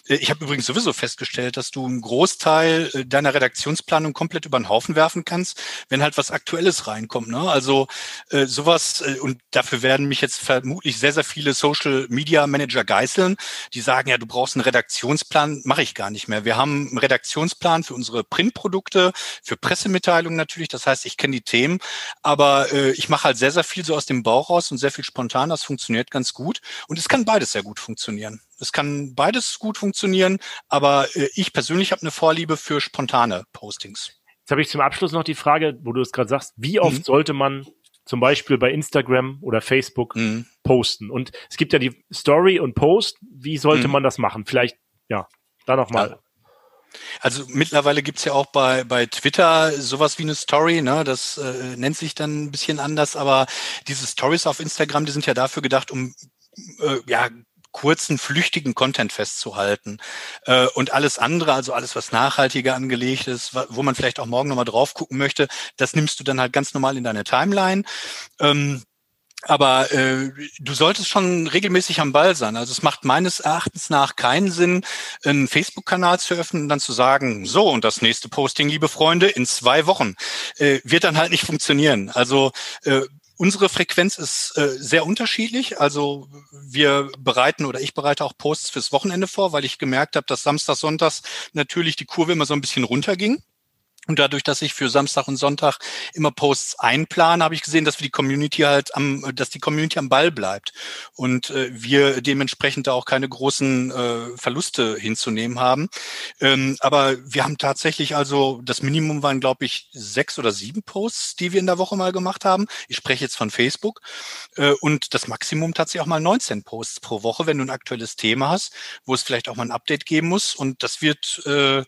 Äh, ich habe übrigens sowieso festgestellt, dass du einen Großteil äh, deiner Redaktionsplanung komplett über den Haufen werfen kannst, wenn halt was Aktuelles reinkommt. Ne? Also äh, sowas, äh, und dafür werden mich jetzt vermutlich sehr, sehr viele Social Media Manager geißeln, die sagen, ja, du brauchst einen Redaktionsplan, mache ich gar nicht mehr. Wir haben einen Redaktionsplan für unsere Printprodukte, für Pressemitteilungen natürlich, das heißt, ich kenne die Themen, aber äh, ich mache halt sehr, sehr viel so aus dem Bauch raus und sehr viel spontan, das funktioniert ganz gut. Und es kann beides sehr gut funktionieren. Es kann beides gut funktionieren, aber äh, ich persönlich habe eine Vorliebe für spontane Postings. Jetzt habe ich zum Abschluss noch die Frage, wo du es gerade sagst, wie oft mhm. sollte man zum Beispiel bei Instagram oder Facebook mhm. posten? Und es gibt ja die Story und Post. Wie sollte mhm. man das machen? Vielleicht, ja, da nochmal. Ja. Also mittlerweile gibt's ja auch bei, bei Twitter sowas wie eine Story, ne? das äh, nennt sich dann ein bisschen anders, aber diese Stories auf Instagram, die sind ja dafür gedacht, um äh, ja kurzen, flüchtigen Content festzuhalten. Äh, und alles andere, also alles, was nachhaltiger angelegt ist, wo man vielleicht auch morgen nochmal drauf gucken möchte, das nimmst du dann halt ganz normal in deine Timeline. Ähm, aber äh, du solltest schon regelmäßig am Ball sein. Also es macht meines Erachtens nach keinen Sinn, einen Facebook-Kanal zu öffnen und dann zu sagen, so und das nächste Posting, liebe Freunde, in zwei Wochen, äh, wird dann halt nicht funktionieren. Also äh, Unsere Frequenz ist äh, sehr unterschiedlich. Also wir bereiten oder ich bereite auch Posts fürs Wochenende vor, weil ich gemerkt habe, dass Samstag, Sonntags natürlich die Kurve immer so ein bisschen runterging. Und dadurch, dass ich für Samstag und Sonntag immer Posts einplane, habe ich gesehen, dass wir die Community halt am, dass die Community am Ball bleibt und äh, wir dementsprechend auch keine großen äh, Verluste hinzunehmen haben. Ähm, aber wir haben tatsächlich also das Minimum waren, glaube ich, sechs oder sieben Posts, die wir in der Woche mal gemacht haben. Ich spreche jetzt von Facebook äh, und das Maximum tatsächlich auch mal 19 Posts pro Woche, wenn du ein aktuelles Thema hast, wo es vielleicht auch mal ein Update geben muss. Und das wird äh,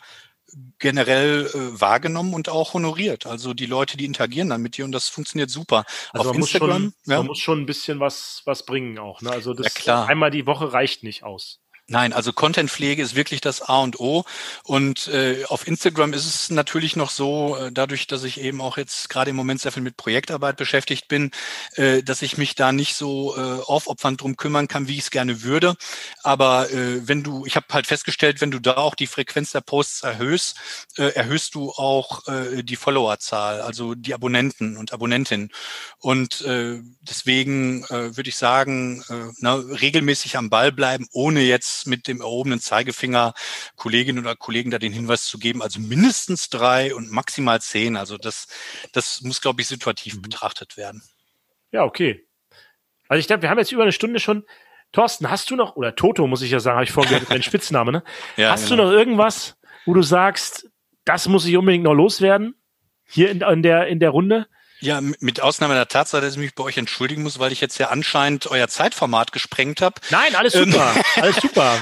generell äh, wahrgenommen und auch honoriert. Also die Leute, die interagieren dann mit dir und das funktioniert super. Also Auf man Instagram, muss schon, ja? man muss schon ein bisschen was was bringen auch. Ne? Also das ja, klar. einmal die Woche reicht nicht aus. Nein, also Contentpflege ist wirklich das A und O. Und äh, auf Instagram ist es natürlich noch so, äh, dadurch, dass ich eben auch jetzt gerade im Moment sehr viel mit Projektarbeit beschäftigt bin, äh, dass ich mich da nicht so äh, aufopfernd drum kümmern kann, wie ich es gerne würde. Aber äh, wenn du, ich habe halt festgestellt, wenn du da auch die Frequenz der Posts erhöhst, äh, erhöhst du auch äh, die Followerzahl, also die Abonnenten und Abonnentinnen. Und äh, deswegen äh, würde ich sagen, äh, na, regelmäßig am Ball bleiben, ohne jetzt mit dem erhobenen Zeigefinger Kolleginnen oder Kollegen da den Hinweis zu geben, also mindestens drei und maximal zehn. Also das, das muss, glaube ich, situativ mhm. betrachtet werden. Ja, okay. Also ich glaube, wir haben jetzt über eine Stunde schon. Thorsten, hast du noch, oder Toto muss ich ja sagen, habe ich vorhin gehört, dein Spitzname, ne? Ja, hast genau. du noch irgendwas, wo du sagst, das muss ich unbedingt noch loswerden? Hier in, in, der, in der Runde? Ja, mit Ausnahme der Tatsache, dass ich mich bei euch entschuldigen muss, weil ich jetzt ja anscheinend euer Zeitformat gesprengt habe. Nein, alles ähm, super, alles super.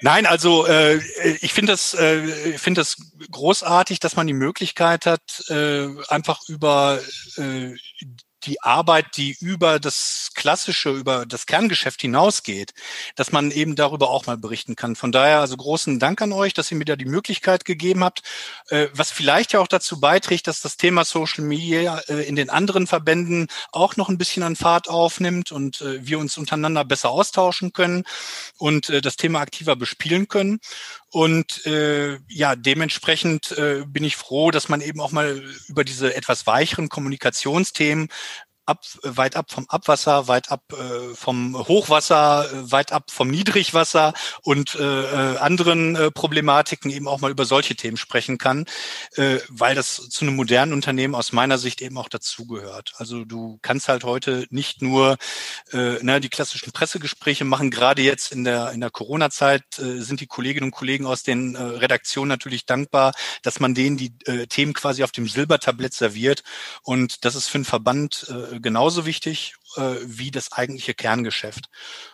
Nein, also äh, ich finde das, äh, finde das großartig, dass man die Möglichkeit hat, äh, einfach über äh, die Arbeit, die über das klassische, über das Kerngeschäft hinausgeht, dass man eben darüber auch mal berichten kann. Von daher also großen Dank an euch, dass ihr mir da die Möglichkeit gegeben habt, äh, was vielleicht ja auch dazu beiträgt, dass das Thema Social Media äh, in den anderen Verbänden auch noch ein bisschen an Fahrt aufnimmt und äh, wir uns untereinander besser austauschen können und das Thema aktiver bespielen können. Und äh, ja, dementsprechend äh, bin ich froh, dass man eben auch mal über diese etwas weicheren Kommunikationsthemen ab, weit ab vom Abwasser, weit ab äh, vom Hochwasser, äh, weit ab vom Niedrigwasser und äh, äh, anderen äh, Problematiken eben auch mal über solche Themen sprechen kann, äh, weil das zu einem modernen Unternehmen aus meiner Sicht eben auch dazugehört. Also du kannst halt heute nicht nur äh, na, die klassischen Pressegespräche machen. Gerade jetzt in der in der Corona-Zeit äh, sind die Kolleginnen und Kollegen aus den äh, Redaktionen natürlich dankbar, dass man denen die äh, Themen quasi auf dem Silbertablett serviert. Und das ist für einen Verband äh, genauso wichtig äh, wie das eigentliche Kerngeschäft.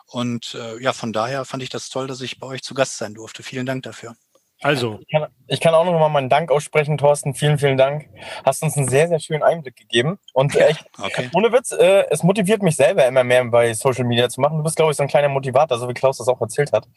Und äh, ja, von daher fand ich das toll, dass ich bei euch zu Gast sein durfte. Vielen Dank dafür. Also. Ich kann, ich kann auch noch mal meinen Dank aussprechen, Thorsten. Vielen, vielen Dank. Hast uns einen sehr, sehr schönen Einblick gegeben. Und echt, okay. ohne Witz, äh, es motiviert mich selber immer mehr bei Social Media zu machen. Du bist, glaube ich, so ein kleiner Motivator, so wie Klaus das auch erzählt hat.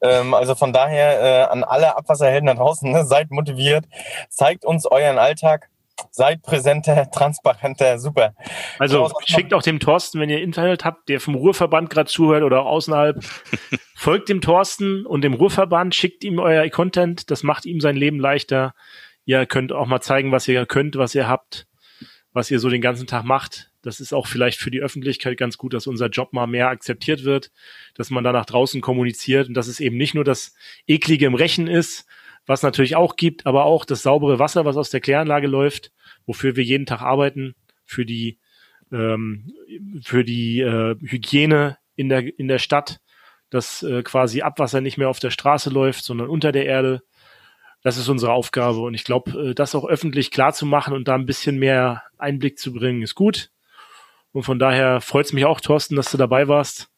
Ähm, also von daher äh, an alle Abwasserhelden da draußen, ne, seid motiviert, zeigt uns euren Alltag Seid präsenter, transparenter, super. Also schickt auch dem Thorsten, wenn ihr Internet habt, der vom Ruhrverband gerade zuhört oder auch außerhalb, folgt dem Thorsten und dem Ruhrverband, schickt ihm euer Content, das macht ihm sein Leben leichter. Ihr könnt auch mal zeigen, was ihr könnt, was ihr habt, was ihr so den ganzen Tag macht. Das ist auch vielleicht für die Öffentlichkeit ganz gut, dass unser Job mal mehr akzeptiert wird, dass man da nach draußen kommuniziert und dass es eben nicht nur das Eklige im Rechen ist, was natürlich auch gibt, aber auch das saubere Wasser, was aus der Kläranlage läuft, wofür wir jeden Tag arbeiten, für die, ähm, für die äh, Hygiene in der, in der Stadt, dass äh, quasi Abwasser nicht mehr auf der Straße läuft, sondern unter der Erde. Das ist unsere Aufgabe. Und ich glaube, äh, das auch öffentlich klar zu machen und da ein bisschen mehr Einblick zu bringen, ist gut. Und von daher freut es mich auch, Thorsten, dass du dabei warst.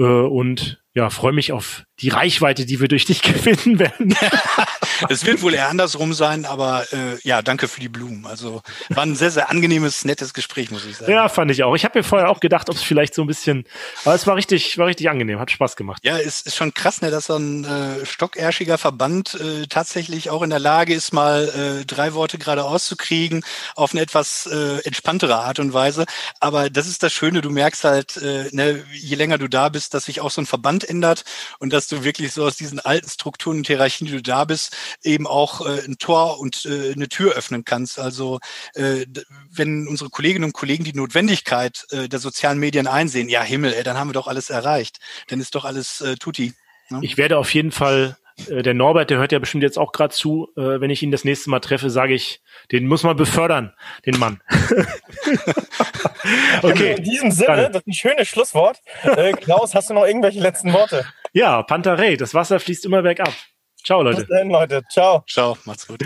Äh, und ja, freue mich auf die Reichweite, die wir durch dich gewinnen werden. es wird wohl eher andersrum sein, aber äh, ja, danke für die Blumen. Also war ein sehr, sehr angenehmes, nettes Gespräch, muss ich sagen. Ja, fand ich auch. Ich habe mir vorher auch gedacht, ob es vielleicht so ein bisschen, aber es war richtig, war richtig angenehm, hat Spaß gemacht. Ja, es ist schon krass, ne, dass so ein äh, stockärschiger Verband äh, tatsächlich auch in der Lage ist, mal äh, drei Worte gerade auszukriegen auf eine etwas äh, entspanntere Art und Weise. Aber das ist das Schöne, du merkst halt, äh, ne, je länger du da bist, dass sich auch so ein Verband ändert und dass du wirklich so aus diesen alten Strukturen und Hierarchien, die du da bist, eben auch äh, ein Tor und äh, eine Tür öffnen kannst. Also äh, wenn unsere Kolleginnen und Kollegen die Notwendigkeit äh, der sozialen Medien einsehen, ja Himmel, ey, dann haben wir doch alles erreicht. Dann ist doch alles äh, tutti. Ne? Ich werde auf jeden Fall äh, der Norbert, der hört ja bestimmt jetzt auch gerade zu. Äh, wenn ich ihn das nächste Mal treffe, sage ich, den muss man befördern, den Mann. okay. In diesem Sinne, Dann. das ist ein schönes Schlusswort. Äh, Klaus, hast du noch irgendwelche letzten Worte? Ja, Pantarei, das Wasser fließt immer bergab. Ciao, Leute. Bis dann, Leute. Ciao. Ciao, macht's gut.